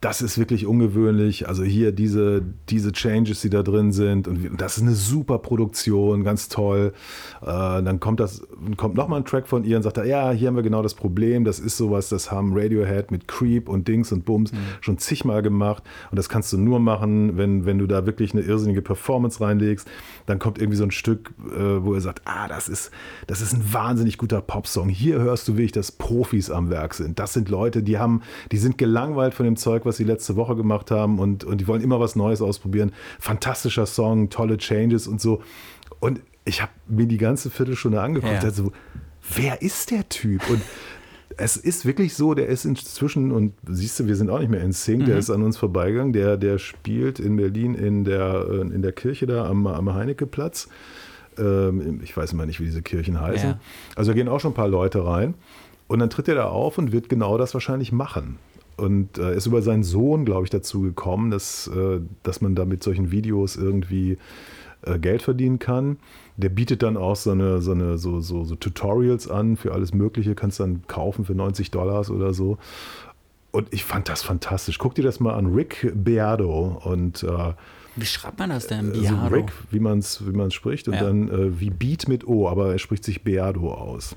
Das ist wirklich ungewöhnlich. Also hier diese, diese Changes, die da drin sind. Und das ist eine super Produktion, ganz toll. Äh, dann kommt das, kommt nochmal ein Track von ihr und sagt, er, ja, hier haben wir genau das Problem. Das ist sowas, das haben Radiohead mit Creep und Dings und Bums schon zigmal gemacht. Und das kannst du nur machen, wenn, wenn du da wirklich eine irrsinnige Performance reinlegst. Dann kommt irgendwie so ein Stück, äh, wo er sagt, ah, das ist, das ist ein wahnsinnig guter Popsong. Hier hörst du wirklich, dass Profis am Werk sind. Das sind Leute, die haben, die sind gelangweilt von dem Zeug, was sie letzte Woche gemacht haben und, und die wollen immer was Neues ausprobieren. Fantastischer Song, tolle Changes und so. Und ich habe mir die ganze Viertelstunde angeguckt. Ja. Also, wer ist der Typ? Und es ist wirklich so, der ist inzwischen, und siehst du, wir sind auch nicht mehr in Sync, der ist an uns vorbeigegangen, der, der spielt in Berlin in der, äh, in der Kirche da am, am Heinecke-Platz. Ähm, ich weiß immer nicht, wie diese Kirchen heißen. Ja. Also da gehen auch schon ein paar Leute rein. Und dann tritt er da auf und wird genau das wahrscheinlich machen. Und äh, ist über seinen Sohn, glaube ich, dazu gekommen, dass, äh, dass man da mit solchen Videos irgendwie äh, Geld verdienen kann. Der bietet dann auch so, eine, so, eine, so, so, so Tutorials an für alles Mögliche, kannst dann kaufen für 90 Dollars oder so. Und ich fand das fantastisch. Guck dir das mal an, Rick Beardo und äh, Wie schreibt man das denn? also Biaro? Rick, wie man es wie man's spricht, und Ja. dann äh, wie Beat mit O, aber er spricht sich Beardo aus.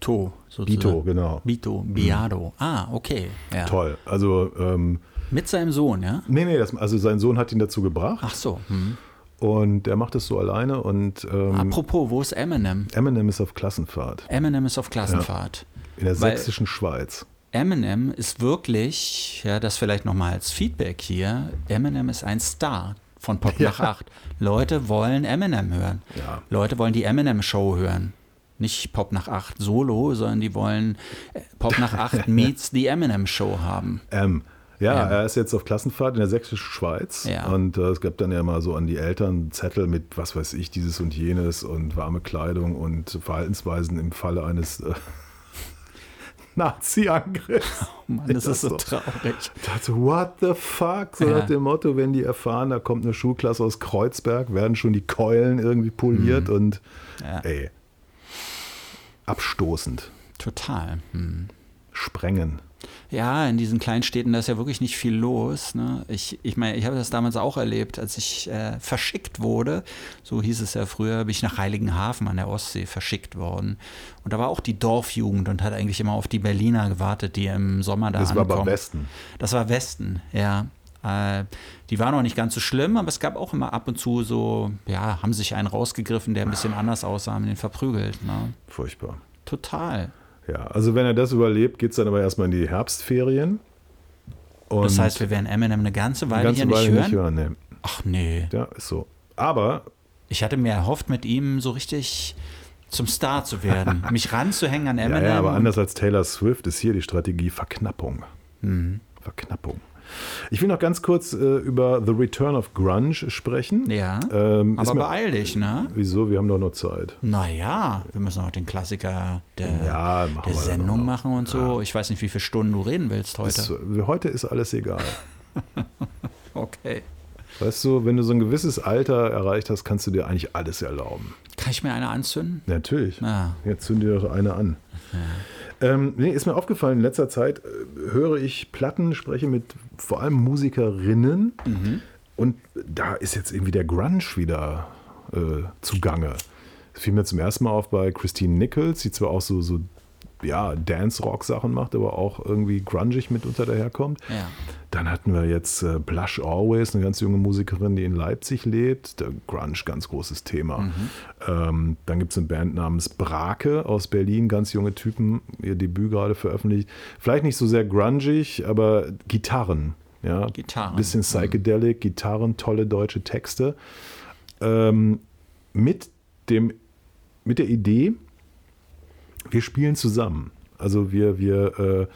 Bito. sozusagen. Bito, genau. Bito, Biado. Ah, okay. Ja. Toll. Also, ähm, Mit seinem Sohn, ja? nee, nee, das, also sein Sohn hat ihn dazu gebracht Ach so. Hm. und er macht es so alleine und ähm, Apropos, wo ist Eminem? Eminem ist auf Klassenfahrt Eminem ist auf Klassenfahrt. in der Weil- sächsischen Schweiz. Eminem ist wirklich, ja, das vielleicht nochmal als Feedback hier, Eminem ist ein Star von Pop nach Ja. 8. Leute wollen Eminem hören. Ja. Leute wollen die Eminem-Show hören. Nicht Pop nach 8 solo, sondern die wollen äh, Pop nach 8 [LAUGHS] meets die Eminem-Show haben. Ähm, ja, Ähm. er ist jetzt auf Klassenfahrt in der sächsischen Schweiz Ja. und äh, es gab dann ja mal so an die Eltern Zettel mit, was weiß ich, dieses und jenes und warme Kleidung und Verhaltensweisen im Falle eines äh, [LAUGHS] Nazi-Angriffs. [LAUGHS] Oh Mann, das Ja, ist so so. traurig. Dachte, what the fuck? So Ja. nach dem Motto, wenn die erfahren, da kommt eine Schulklasse aus Kreuzberg, werden schon die Keulen irgendwie poliert und Mhm. Ja, ey, abstoßend, total. Hm. sprengen. Ja, in diesen kleinen Städten, da ist ja wirklich nicht viel los. Ne? Ich, ich meine, ich habe das damals auch erlebt, als ich äh, verschickt wurde, so hieß es ja früher, bin ich nach Heiligenhafen an der Ostsee verschickt worden. Und da war auch die Dorfjugend und hat eigentlich immer auf die Berliner gewartet, die im Sommer da Das war ankommen. beim Westen. Das war Westen, ja. Äh, die waren auch nicht ganz so schlimm, aber es gab auch immer ab und zu so, ja, haben sich einen rausgegriffen, der ein bisschen anders aussah, haben den verprügelt. Ne? Furchtbar. Total. Ja, also wenn er das überlebt, geht es dann aber erstmal in die Herbstferien. Und Das heißt, wir werden Eminem eine ganze eine Weile ganze hier nicht Weile hören. nicht hören. Nee. Ach nee. Ja, ist so. Aber Ich hatte mir erhofft, mit ihm so richtig zum Star zu werden, [LAUGHS] mich ranzuhängen an Ja, Eminem. ja, aber anders als Taylor Swift ist hier die Strategie Verknappung. Mhm. Verknappung. Ich will noch ganz kurz äh, über The Return of Grunge sprechen. Ja, Ähm, aber mir- beeil dich, ne? Wieso? Wir haben doch noch Zeit. Naja, wir müssen auch den Klassiker der, Ja, der Sendung noch. machen und so. Ich weiß nicht, wie viele Stunden du reden willst heute. Ist, heute ist alles egal. [LAUGHS] okay. Weißt du, wenn du so ein gewisses Alter erreicht hast, kannst du dir eigentlich alles erlauben. Kann ich mir eine anzünden? Natürlich. Ah. Jetzt zünd dir doch eine an. Ähm, nee, ist mir aufgefallen, in letzter Zeit äh, höre ich Platten, spreche mit vor allem Musikerinnen und da ist jetzt irgendwie der Grunge wieder äh, zugange. Das fiel mir zum ersten Mal auf bei Christine Nichols, die zwar auch so, so ja, Dance-Rock-Sachen macht, aber auch irgendwie grungig mitunter daherkommt. Ja. Dann hatten wir jetzt äh, Blush Always, eine ganz junge Musikerin, die in Leipzig lebt. Der Grunge, ganz großes Thema. Mhm. Ähm, dann gibt es eine Band namens Brake aus Berlin, ganz junge Typen, ihr Debüt gerade veröffentlicht. Vielleicht nicht so sehr grungig, aber Gitarren. Ja, Gitarren. Bisschen psychedelic, Gitarren, tolle deutsche Texte. Ähm, mit, dem, mit der Idee, wir spielen zusammen. Also wir, wir äh,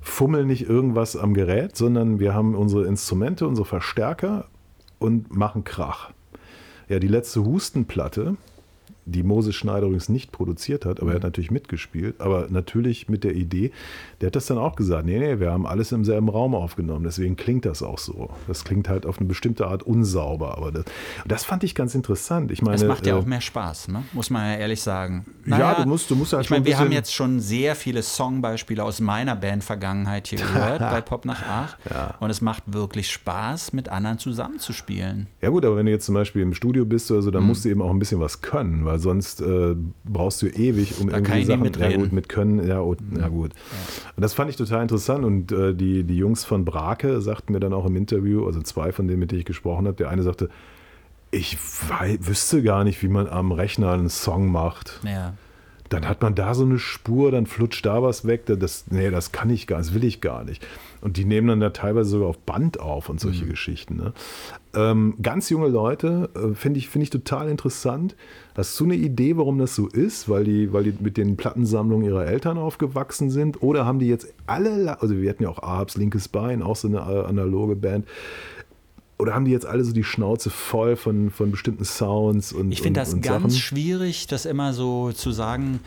fummeln nicht irgendwas am Gerät, sondern wir haben unsere Instrumente, unsere Verstärker und machen Krach. Ja, die letzte Hustenplatte, die Moses Schneider übrigens nicht produziert hat, aber er hat natürlich mitgespielt, aber natürlich mit der Idee, der hat das dann auch gesagt, nee, nee, wir haben alles im selben Raum aufgenommen, deswegen klingt das auch so. Das klingt halt auf eine bestimmte Art unsauber, aber das, das fand ich ganz interessant. Ich meine, Es macht ja äh, auch mehr Spaß, ne? muss man ja ehrlich sagen. Ja, du musst- du musst halt ich meine, ein wir haben jetzt schon sehr viele Songbeispiele aus meiner Band-Vergangenheit hier [LAUGHS] gehört bei Pop nach Acht. Und es macht wirklich Spaß, mit anderen zusammenzuspielen. Ja gut, aber wenn du jetzt zum Beispiel im Studio bist oder so, Mhm. dann musst du eben auch ein bisschen was können, weil sonst äh, brauchst du ewig, um Da irgendwie Sachen mitreden. Mhm. Ja gut, mit können, ja, oh, ja gut. Und das fand ich total interessant und äh, die, die Jungs von Brake sagten mir dann auch im Interview, also zwei von denen, mit denen ich gesprochen habe, der eine sagte, ich wei- wüsste gar nicht, wie man am Rechner einen Song macht. Ja. Dann hat man da so eine Spur, dann flutscht da was weg. Das, nee, das kann ich gar das will ich gar nicht. Und die nehmen dann da teilweise sogar auf Band auf und solche Geschichten. Ne? Ähm, ganz junge Leute, äh, finde ich, find ich total interessant. Hast du eine Idee, warum das so ist? Weil die, weil die mit den Plattensammlungen ihrer Eltern aufgewachsen sind? Oder haben die jetzt alle, also wir hatten ja auch Ahabs Linkes Bein, auch so eine äh, analoge Band. Oder haben die jetzt alle so die Schnauze voll von, von bestimmten Sounds und Ich finde das und ganz Sachen? schwierig, das immer so zu sagen.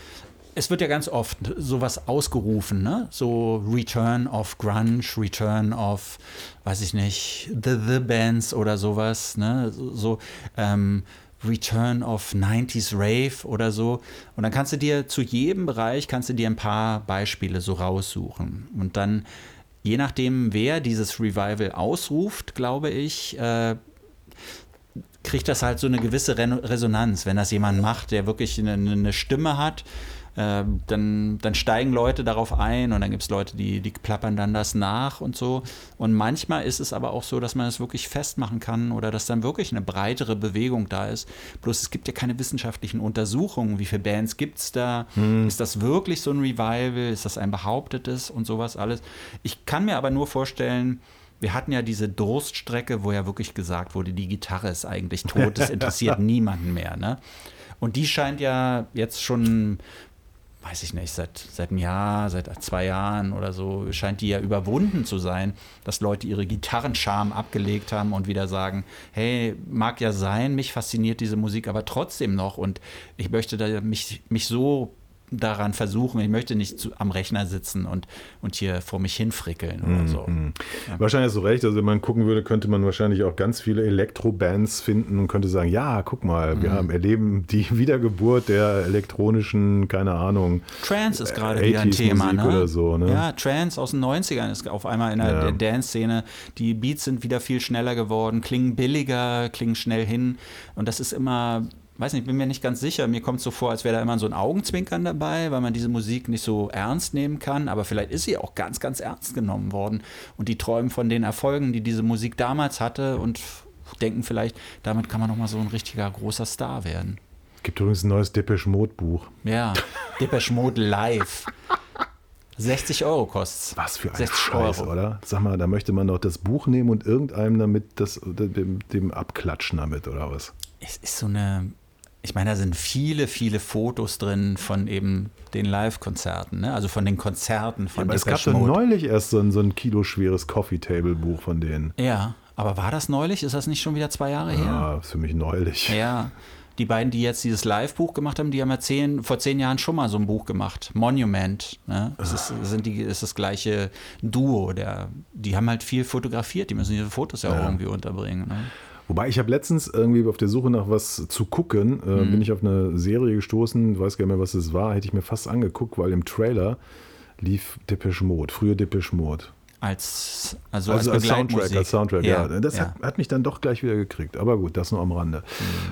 Es wird ja ganz oft sowas ausgerufen, ne? So Return of Grunge, Return of, weiß ich nicht, The The Bands oder sowas, ne? So, so ähm, Return of 90s Rave oder so. Und dann kannst du dir zu jedem Bereich, kannst du dir ein paar Beispiele so raussuchen. Und dann, je nachdem, wer dieses Revival ausruft, glaube ich, äh, kriegt das halt so eine gewisse Resonanz. Wenn das jemand macht, der wirklich eine, eine Stimme hat, äh, dann, dann steigen Leute darauf ein und dann gibt es Leute, die, die plappern dann das nach und so. Und manchmal ist es aber auch so, dass man es wirklich festmachen kann oder dass dann wirklich eine breitere Bewegung da ist. Bloß es gibt ja keine wissenschaftlichen Untersuchungen. Wie viele Bands gibt es da? Ist das wirklich so ein Revival? Ist das ein behauptetes und sowas alles? Ich kann mir aber nur vorstellen, wir hatten ja diese Durststrecke, wo ja wirklich gesagt wurde, die Gitarre ist eigentlich tot, das [LAUGHS] interessiert niemanden mehr. Ne? Und die scheint ja jetzt schon, weiß ich nicht, seit, seit einem Jahr, seit zwei Jahren oder so, scheint die ja überwunden zu sein, dass Leute ihre Gitarrenscham abgelegt haben und wieder sagen, hey, mag ja sein, mich fasziniert diese Musik aber trotzdem noch und ich möchte da mich, mich so daran versuchen, ich möchte nicht zu, am Rechner sitzen und, und hier vor mich hinfrickeln oder so. Wahrscheinlich hast du recht. Also, wenn man gucken würde, könnte man wahrscheinlich auch ganz viele Elektrobands finden und könnte sagen: Ja, guck mal, Mhm. wir haben erleben die [LAUGHS] Wiedergeburt der elektronischen, keine Ahnung. Trance ist gerade 80s wieder ein Thema, Musik ne? oder so, ne? Ja, Trance aus den 90ern ist auf einmal in der, Ja. der Dance-Szene. Die Beats sind wieder viel schneller geworden, klingen billiger, klingen schnell hin. Und das ist immer, weiß nicht, bin mir nicht ganz sicher. Mir kommt es so vor, als wäre da immer so ein Augenzwinkern dabei, weil man diese Musik nicht so ernst nehmen kann. Aber vielleicht ist sie auch ganz, ganz ernst genommen worden. Und die träumen von den Erfolgen, die diese Musik damals hatte und denken vielleicht, damit kann man noch mal so ein richtiger großer Star werden. Gibt übrigens ein neues Depeche Mode Buch. Ja, Depeche Mode live. 60 Euro kostet's. Was für ein 60 Scheiß, Euro. oder? Sag mal, da möchte man doch das Buch nehmen und irgendeinem damit das, dem, dem abklatschen damit, oder was? Es ist so eine. Ich meine, da sind viele, viele Fotos drin von eben den Live-Konzerten, ne? also von den Konzerten von Aber es gab doch neulich erst so ein, so ein kiloschweres Coffee-Table-Buch von denen. Ja, aber war das neulich? Ist das nicht schon wieder zwei Jahre her? Ja, für mich neulich. Ja. Die beiden, die jetzt dieses Live-Buch gemacht haben, die haben ja zehn, vor zehn Jahren schon mal so ein Buch gemacht. Monument. Ne? Das ist, sind die, ist das gleiche Duo. Der, die haben halt viel fotografiert. Die müssen diese Fotos ja, auch irgendwie unterbringen. Ne? Wobei ich habe letztens irgendwie auf der Suche nach was zu gucken, äh, Mhm. bin ich auf eine Serie gestoßen, weiß gar nicht mehr, was es war, hätte ich mir fast angeguckt, weil im Trailer lief Depeche Mode, früher Depeche Mode. Als, also, Also als als Soundtrack, als Soundtrack, ja. Das ja. Hat, hat mich dann doch gleich wieder gekriegt. Aber gut, das nur am Rande.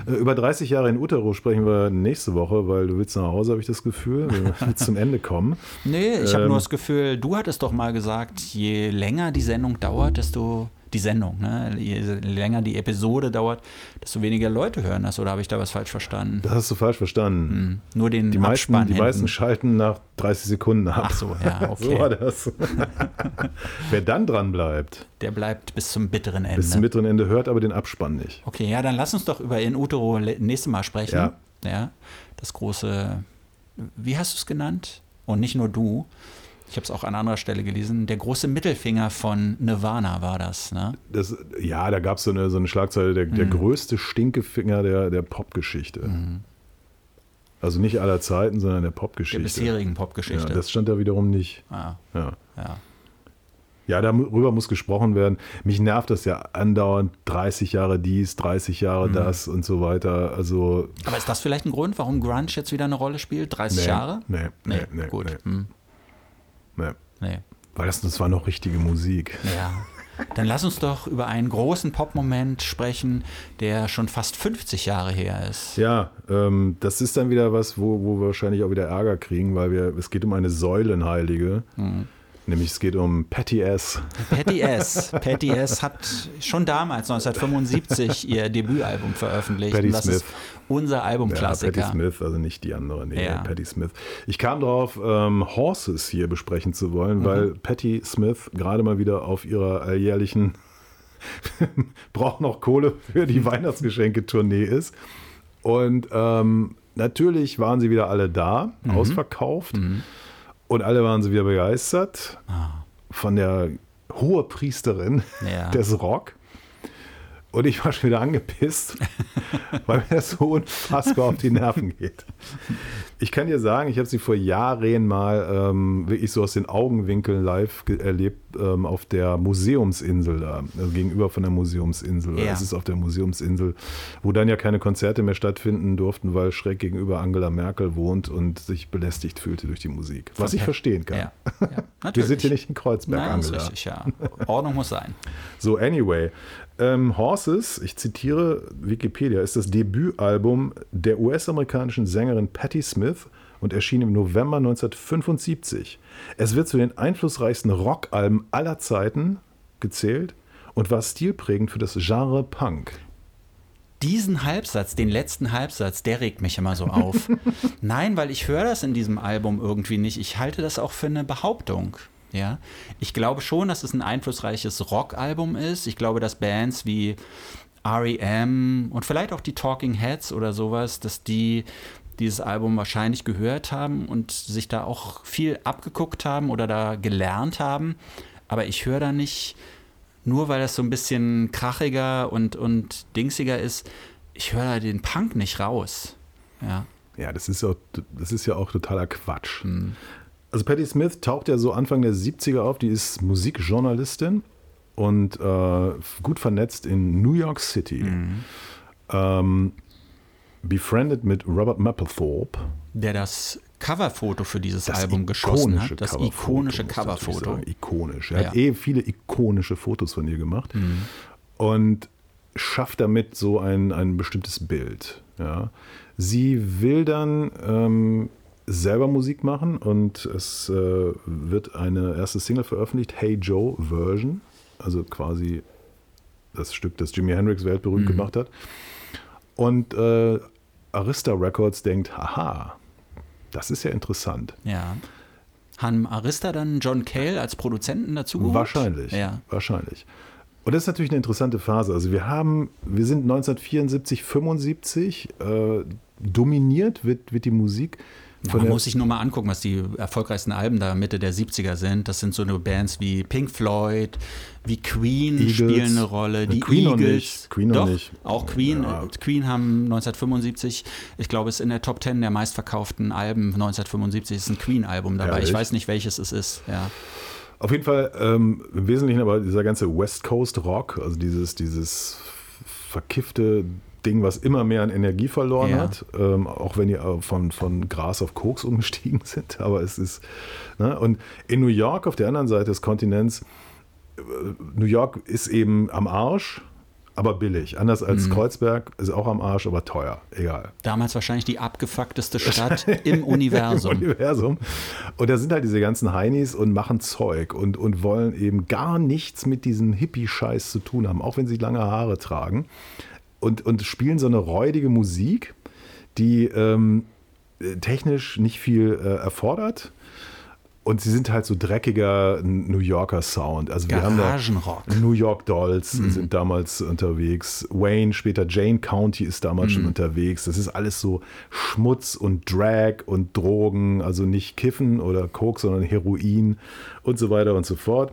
Äh, Über 30 Jahre in Utero sprechen wir nächste Woche, weil du willst nach Hause, habe ich das Gefühl. Wir [LAUGHS] willst zum Ende kommen. Nee, ich habe Ähm, nur das Gefühl, du hattest doch mal gesagt, je länger die Sendung dauert, desto die Sendung, ne? je länger die Episode dauert, desto weniger Leute hören das. Oder habe ich da was falsch verstanden? Das hast du falsch verstanden. Hm, Nur den Die, meisten, Abspann die hinten. meisten schalten nach 30 Sekunden ab. Ach so, ja, [LAUGHS] So war okay. das. [LAUGHS] Wer dann dran bleibt, Der bleibt bis zum bitteren Ende. bis zum mittleren Ende hört aber den Abspann nicht. Okay, ja, dann lass uns doch über In Utero nächste Mal sprechen. Ja. ja. Das große, wie hast du es genannt? Und nicht nur du. Ich habe es auch an anderer Stelle gelesen. Der große Mittelfinger von Nirvana war das, ne? Das, ja, da gab so es eine, so eine Schlagzeile, der, Mhm. der größte Stinkefinger der, der Popgeschichte. Also nicht aller Zeiten, sondern der Der Popgeschichte. bisherigen Ja, Popgeschichte. das stand da wiederum nicht. ah, Ja. ja. ja, darüber muss gesprochen werden. Mich nervt das ja andauernd. 30 Jahre dies, 30 Jahre Mhm. das und so weiter. Also, Aber ist das vielleicht ein Grund, warum Grunge jetzt wieder eine Rolle spielt? 30 nee, Jahre? Nee, nee, nee, gut. Nee, Hm, nee. nee. Weil das, das war noch richtige Musik. Ja. Dann lass uns doch über einen großen Pop-Moment sprechen, der schon fast 50 Jahre her ist. Ja, ähm, das ist dann wieder was, wo, wo wir wahrscheinlich auch wieder Ärger kriegen, weil wir, es geht um eine Säulenheilige. Mhm. Nämlich es geht um Patty S. Patty S. Patty S. hat schon damals, 1975, ihr Debütalbum veröffentlicht. Patty Und das Smith. ist unser Ja, Albumklassiker. Patty Smith, also nicht die andere, nee, Ja. Patty Smith. Ich kam darauf, ähm, Horses hier besprechen zu wollen, Mhm. weil Patty Smith gerade mal wieder auf ihrer alljährlichen [LAUGHS] braucht noch Kohle für die Weihnachtsgeschenke-Tournee ist. Und ähm, natürlich waren sie wieder alle da, Mhm. ausverkauft. Und alle waren sie wieder begeistert Ah. von der Hohepriesterin Ja. des Rock. Und ich war schon wieder angepisst, [LAUGHS] weil mir das so unfassbar auf die Nerven geht. Ich kann dir sagen, ich habe sie vor Jahren mal ähm, wirklich so aus den Augenwinkeln live erlebt ähm, auf der Museumsinsel da, also gegenüber von der Museumsinsel. Ja. Es ist auf der Museumsinsel, wo dann ja keine Konzerte mehr stattfinden durften, weil schräg gegenüber Angela Merkel wohnt und sich belästigt fühlte durch die Musik. Was ich verstehen kann. Ja, [LAUGHS] ja, Wir sind hier nicht in Kreuzberg, Nein, Angela. richtig, ja. Ordnung muss sein. So, anyway. Ähm, Horses, ich zitiere Wikipedia, ist das Debütalbum der US-amerikanischen Sängerin Patti Smith und erschien im November 1975. Es wird zu den einflussreichsten Rockalben aller Zeiten gezählt und war stilprägend für das Genre Punk. Diesen Halbsatz, den letzten Halbsatz, der regt mich immer so auf. [LAUGHS] Nein, weil ich höre das in diesem Album irgendwie nicht. Ich halte das auch für eine Behauptung. Ja, ich glaube schon, dass es ein einflussreiches Rockalbum ist. Ich glaube, dass Bands wie REM und vielleicht auch die Talking Heads oder sowas, dass die dieses Album wahrscheinlich gehört haben und sich da auch viel abgeguckt haben oder da gelernt haben. Aber ich höre da nicht, nur weil das so ein bisschen krachiger und, und dingsiger ist, ich höre da den Punk nicht raus. Ja. Ja, das ist, ja, das ist ja auch totaler Quatsch. Hm. Also Patti Smith taucht ja so Anfang der 70er auf, die ist Musikjournalistin und äh, gut vernetzt in New York City. Mhm. Ähm, befriended mit Robert Mapplethorpe. Der das Coverfoto für dieses Das Album geschossen hat. Das Coverfoto, ikonische Coverfoto. Ikonisch. Er hat Ja. eh viele ikonische Fotos von ihr gemacht Mhm. und schafft damit so ein, ein bestimmtes Bild. Ja. Sie will dann ähm, selber Musik machen und es äh, wird eine erste Single veröffentlicht, Hey Joe Version, also quasi das Stück, das Jimi Hendrix weltberühmt Mhm. gemacht hat. Und äh, Arista Records denkt, haha, das ist ja interessant. Ja. Haben Arista dann John Cale als Produzenten dazu geholt? Wahrscheinlich. Ja. Wahrscheinlich. Und das ist natürlich eine interessante Phase. Also wir haben, wir sind 1974, 75, äh, dominiert wird, wird die Musik von Man muss sich nur mal angucken, was die erfolgreichsten Alben da Mitte der 70er sind. Das sind so eine Bands wie Pink Floyd, wie Queen Eagles. spielen eine Rolle, die Queen noch Eagles. nicht. Queen noch Doch, nicht. Auch Queen. Ja. äh, Queen haben 1975, ich glaube, es ist in der Top 10 der meistverkauften Alben 1975 ist ein Queen-Album dabei. Ehrlich? Ich weiß nicht, welches es ist. Ja. Auf jeden Fall ähm, im Wesentlichen aber dieser ganze West Coast Rock, also dieses, dieses verkiffte Ding, was immer mehr an Energie verloren Ja. hat, ähm, auch wenn die äh, von, von Gras auf Koks umgestiegen [LAUGHS] sind. Aber es ist, ne? und in New York auf der anderen Seite des Kontinents New York ist eben am Arsch, aber billig. Anders als Kreuzberg ist auch am Arsch, aber teuer. Egal. Damals wahrscheinlich die abgefuckteste [LAUGHS] Stadt im Universum. Im Universum. Und da sind halt diese ganzen Heinis und machen Zeug und, und wollen eben gar nichts mit diesem Hippie-Scheiß zu tun haben, auch wenn sie lange Haare tragen. Und, und spielen so eine räudige Musik, die ähm, technisch nicht viel äh, erfordert. Und sie sind halt so dreckiger New Yorker Sound. Also wir haben da. New York Dolls sind damals unterwegs. Wayne, später Jane County ist damals schon unterwegs. Das ist alles so Schmutz und Drag und Drogen. Also nicht Kiffen oder Coke, sondern Heroin und so weiter und so fort.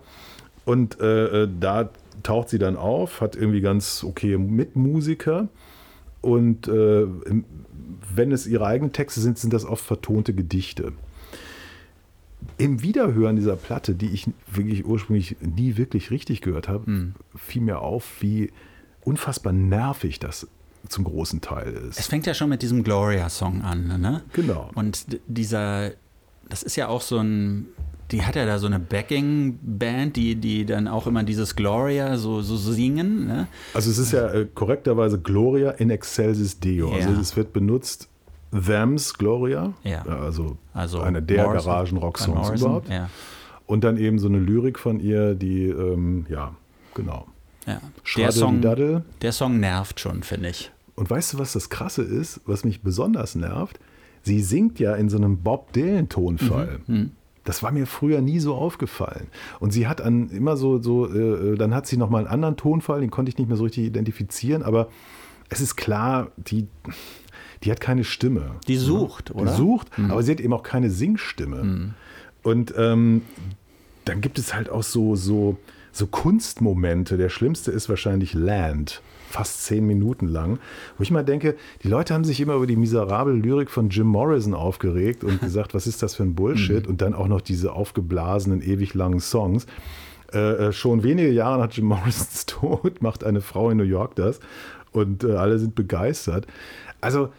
Und äh, äh, da taucht sie dann auf, hat irgendwie ganz okay Mitmusiker. Und äh, wenn es ihre eigenen Texte sind, sind das oft vertonte Gedichte im Wiederhören dieser Platte, die ich wirklich ursprünglich nie wirklich richtig gehört habe, Hm. fiel mir auf, wie unfassbar nervig das zum großen Teil Es ist. fängt ja schon mit diesem Gloria-Song an, ne? Genau. Und dieser, das ist ja auch so ein, die hat ja da so eine Backing-Band, die, die dann auch immer dieses Gloria so, so singen, ne? Also es ist ja äh, korrekterweise Gloria in excelsis Deo. Ja. Also es wird benutzt Them's Gloria, Ja. also, Also einer der Garagen-Rock-Songs überhaupt. Ja, Und dann eben so eine Lyrik von ihr, die, ähm, ja, genau. ja. Der, Song, der Song nervt schon, finde ich. Und weißt du, was das Krasse ist, was mich besonders nervt? Sie singt ja in so einem Bob Dylan-Tonfall. Mhm, Das war mir früher nie so aufgefallen. Und sie hat an immer so, so äh, dann hat sie nochmal einen anderen Tonfall, den konnte ich nicht mehr so richtig identifizieren, aber es ist klar, die, die hat keine Stimme. Die sucht, oder? Mhm. Die sucht, aber sie hat eben auch keine Singstimme. Und ähm, dann gibt es halt auch so, so, so Kunstmomente. Der schlimmste ist wahrscheinlich Land, fast zehn Minuten lang, wo ich mal denke, die Leute haben sich immer über die miserable Lyrik von Jim Morrison aufgeregt und [LAUGHS] gesagt, was ist das für ein Bullshit? Und dann auch noch diese aufgeblasenen, ewig langen Songs. Äh, äh, schon wenige Jahre nach Jim Morrisons [LAUGHS] Tod macht eine Frau in New York das und äh, alle sind begeistert. Also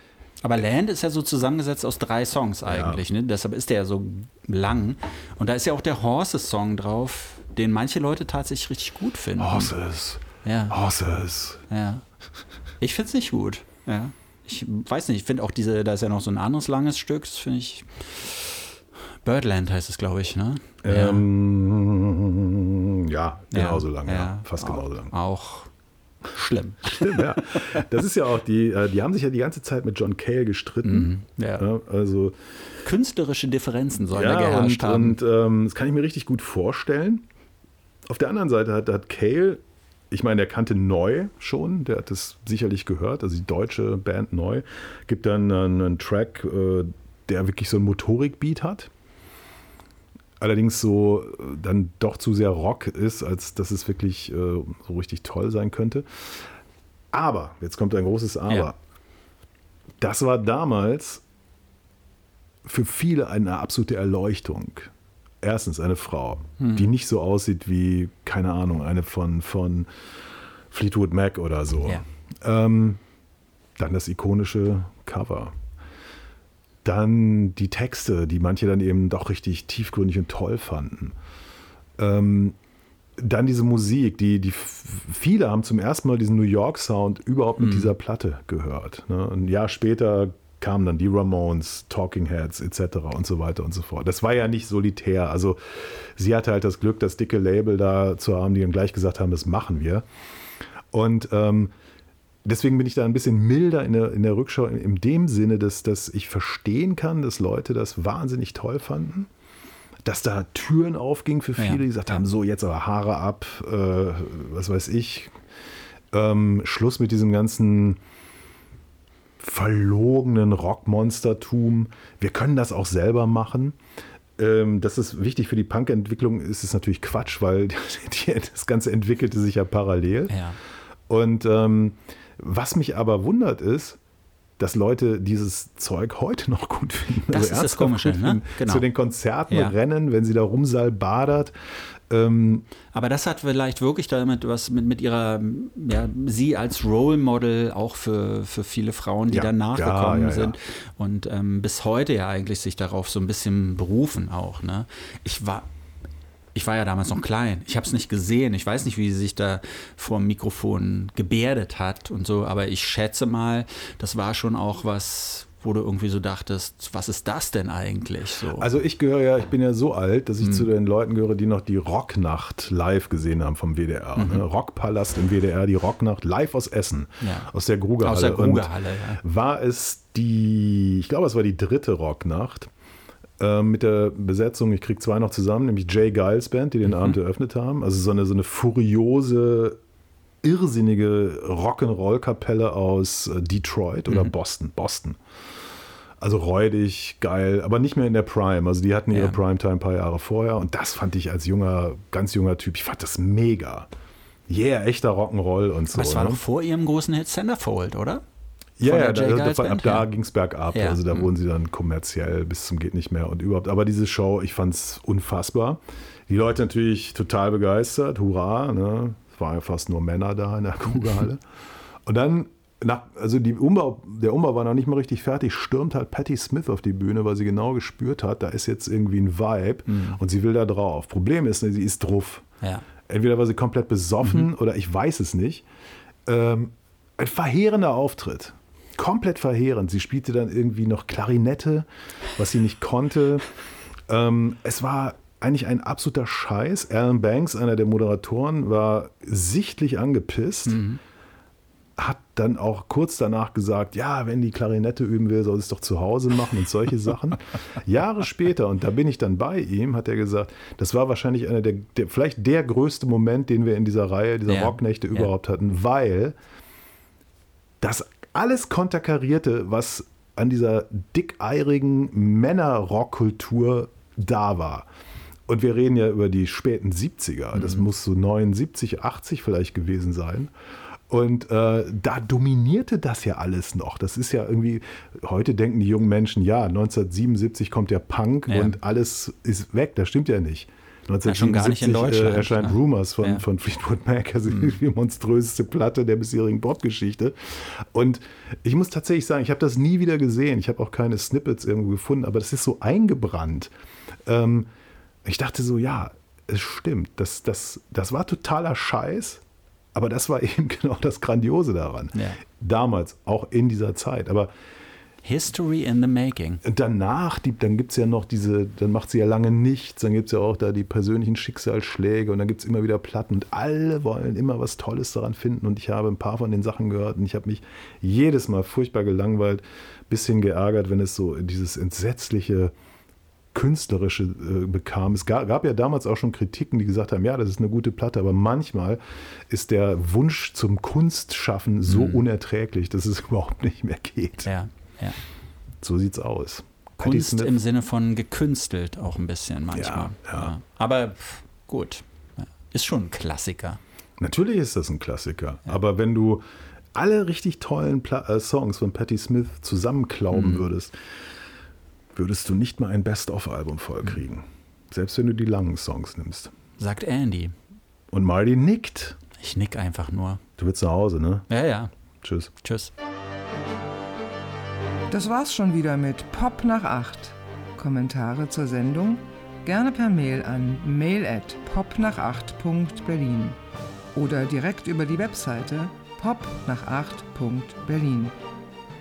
Aber Land ist ja so zusammengesetzt aus drei Songs eigentlich, ne? deshalb ist der ja so lang. Und da ist ja auch der Horses-Song drauf, den manche Leute tatsächlich richtig gut finden. Horses, Ja. Horses. Ja. Ich finde es nicht gut. Ja. Ich weiß nicht, ich finde auch diese, da ist ja noch so ein anderes langes Stück, das finde ich. Birdland heißt es, glaube ich, ne? Ähm, ja, genauso lang, ja, fast auch, genauso lang. Auch schlimm. Stimmt, ja. Das ist ja auch die, äh, die haben sich ja die ganze Zeit mit John Cale gestritten. Mhm, ja. Ja, also Künstlerische Differenzen sollen da ja, geherrscht und, haben. und ähm, das kann ich mir richtig gut vorstellen. Auf der anderen Seite hat, hat Cale, ich meine, der kannte Neu schon, der hat das sicherlich gehört, also die deutsche Band Neu, gibt dann einen, Track, äh, der wirklich so ein Motorikbeat hat. Allerdings so äh, dann doch zu sehr Rock ist, als dass es wirklich äh, so richtig toll sein könnte. Aber, jetzt kommt ein großes Aber. Ja. Das war damals für viele eine absolute Erleuchtung. Erstens eine Frau, Hm. die nicht so aussieht wie, keine Ahnung, eine von, von Fleetwood Mac oder so. Ja. Ähm, dann das ikonische Cover. Dann die Texte, die manche dann eben doch richtig tiefgründig und toll fanden. Ähm, dann diese Musik, die, die viele haben zum ersten Mal diesen New York Sound überhaupt mit dieser Platte gehört. Ne? Ein Jahr später kamen dann die Ramones, Talking Heads etc. und so weiter und so fort. Das war ja nicht solitär. Also sie hatte halt das Glück, das dicke Label da zu haben, die dann gleich gesagt haben, das machen wir. Und ähm, deswegen bin ich da ein bisschen milder in der, in der Rückschau, in, in dem Sinne, dass, dass ich verstehen kann, dass Leute das wahnsinnig toll fanden. Dass da Türen aufgingen für viele, Ja, die gesagt ja. haben, so jetzt aber Haare ab, äh, was weiß ich. Ähm, Schluss mit diesem ganzen verlogenen Rockmonstertum. Wir können das auch selber machen. Ähm, das ist wichtig für die Punk-Entwicklung, ist es natürlich Quatsch, weil [LAUGHS] die, das Ganze entwickelte sich ja parallel. ja. Und ähm, was mich aber wundert ist, dass Leute dieses Zeug heute noch gut finden. Das ist das Komische, ne? Genau. Zu den Konzerten Ja. rennen, wenn sie da rumsalbadert. Ähm, Aber das hat vielleicht wirklich damit was mit, mit ihrer, ja, sie als Role Model auch für, für viele Frauen, die Ja, nachgekommen ja, ja, ja. sind und ähm, bis heute ja eigentlich sich darauf so ein bisschen berufen auch. Ne? Ich war, ich war ja damals noch klein. Ich habe es nicht gesehen. Ich weiß nicht, wie sie sich da vor dem Mikrofon gebärdet hat und so. Aber ich schätze mal, das war schon auch was, wo du irgendwie so dachtest, was ist das denn eigentlich? So. Also ich gehöre ja, ich bin ja so alt, dass ich hm. zu den Leuten gehöre, die noch die Rocknacht live gesehen haben vom WDR. Mhm. Ne? Rockpalast im WDR, die Rocknacht live aus Essen, ja. aus der Grugerhalle. Aus der Grugerhalle, ja. War es die, ich glaube, es war die dritte Rocknacht. Ähm, mit der Besetzung, ich kriege zwei noch zusammen, nämlich Jay Giles Band, die den mhm. Abend eröffnet haben. Also so eine, so eine furiose, irrsinnige Rock'n'Roll-Kapelle aus äh, Detroit oder mhm. Boston. Boston. Also räudig, geil, aber nicht mehr in der Prime. Also die hatten ihre ja. Primetime ein paar Jahre vorher und das fand ich als junger, ganz junger Typ, ich fand das mega. Yeah, echter Rock'n'Roll und so. Aber es war ne? noch vor ihrem großen Hit Centerfold, oder? Ja, ja, da, da, ab da ging es bergab. Ja. Also da mhm. wurden sie dann kommerziell bis zum geht nicht mehr und überhaupt. Aber diese Show, ich fand es unfassbar. Die Leute natürlich total begeistert, hurra. Ne? Es waren ja fast nur Männer da in der [LAUGHS] Kugelhalle. und dann, nach, also Umbau, der Umbau war noch nicht mal richtig fertig, stürmt halt Patti Smith auf die Bühne, weil sie genau gespürt hat, da ist jetzt irgendwie ein Vibe mhm. und sie will da drauf. Problem ist, ne, sie ist drauf. Ja. Entweder war sie komplett besoffen mhm. oder ich weiß es nicht. Ähm, ein verheerender Auftritt komplett verheerend. Sie spielte dann irgendwie noch Klarinette, was sie nicht konnte. [LAUGHS] Ähm, es war eigentlich ein absoluter Scheiß. Alan Banks, einer der Moderatoren, war sichtlich angepisst. Mhm. Hat dann auch kurz danach gesagt, ja, wenn die Klarinette üben will, soll sie es doch zu Hause machen und solche Sachen. [LAUGHS] Jahre später, und da bin ich dann bei ihm, hat er gesagt, das war wahrscheinlich einer der, der vielleicht der größte Moment, den wir in dieser Reihe, dieser ja. Rocknächte ja. überhaupt hatten, weil das alles konterkarierte, was an dieser dickeirigen Männerrockkultur da war. Und wir reden ja über die späten 70er. Das mhm. muss so 79, 80 vielleicht gewesen sein. Und äh, da dominierte das ja alles noch. Das ist ja irgendwie, heute denken die jungen Menschen, ja, 1977 kommt der Punk ja. und alles ist weg. Das stimmt ja nicht. 1977 ja, äh, erscheint ne? Rumors von, ja. von Fleetwood Mac, also mhm. die monströseste Platte der bisherigen Popgeschichte. Und ich muss tatsächlich sagen, ich habe das nie wieder gesehen. Ich habe auch keine Snippets irgendwo gefunden, aber das ist so eingebrannt. Ähm, ich dachte so, ja, es stimmt. Das, das, das war totaler Scheiß, aber das war [LAUGHS] eben genau das Grandiose daran. Ja. Damals, auch in dieser Zeit. Aber History in the Making. Danach, die, dann gibt es ja noch diese, dann macht sie ja lange nichts, dann gibt es ja auch da die persönlichen Schicksalsschläge und dann gibt es immer wieder Platten und alle wollen immer was Tolles daran finden und ich habe ein paar von den Sachen gehört und ich habe mich jedes Mal furchtbar gelangweilt, bisschen geärgert, wenn es so dieses entsetzliche künstlerische äh, bekam. Es gab, gab, ja damals auch schon Kritiken, die gesagt haben, ja, das ist eine gute Platte, aber manchmal ist der Wunsch zum Kunstschaffen so mhm. unerträglich, dass es [LAUGHS] überhaupt nicht mehr geht. Ja. Ja. So sieht's aus. Kunst im Sinne von gekünstelt auch ein bisschen manchmal. Ja, ja. Aber gut, ist schon ein Klassiker. Natürlich ist das ein Klassiker. Aber wenn du alle richtig tollen Pla äh, Songs von Patti Smith zusammenklauben mhm. würdest, würdest du nicht mal ein Best-of-Album vollkriegen. Mhm. Selbst wenn du die langen Songs nimmst. Sagt Andy. Und Marty nickt. Ich nick einfach nur. Du willst nach Hause, ne? Ja, ja. Tschüss. Tschüss. Das war's schon wieder mit Pop nach 8. Kommentare zur Sendung gerne per Mail an mail at popnach8.berlin oder direkt über die Webseite popnach8.berlin.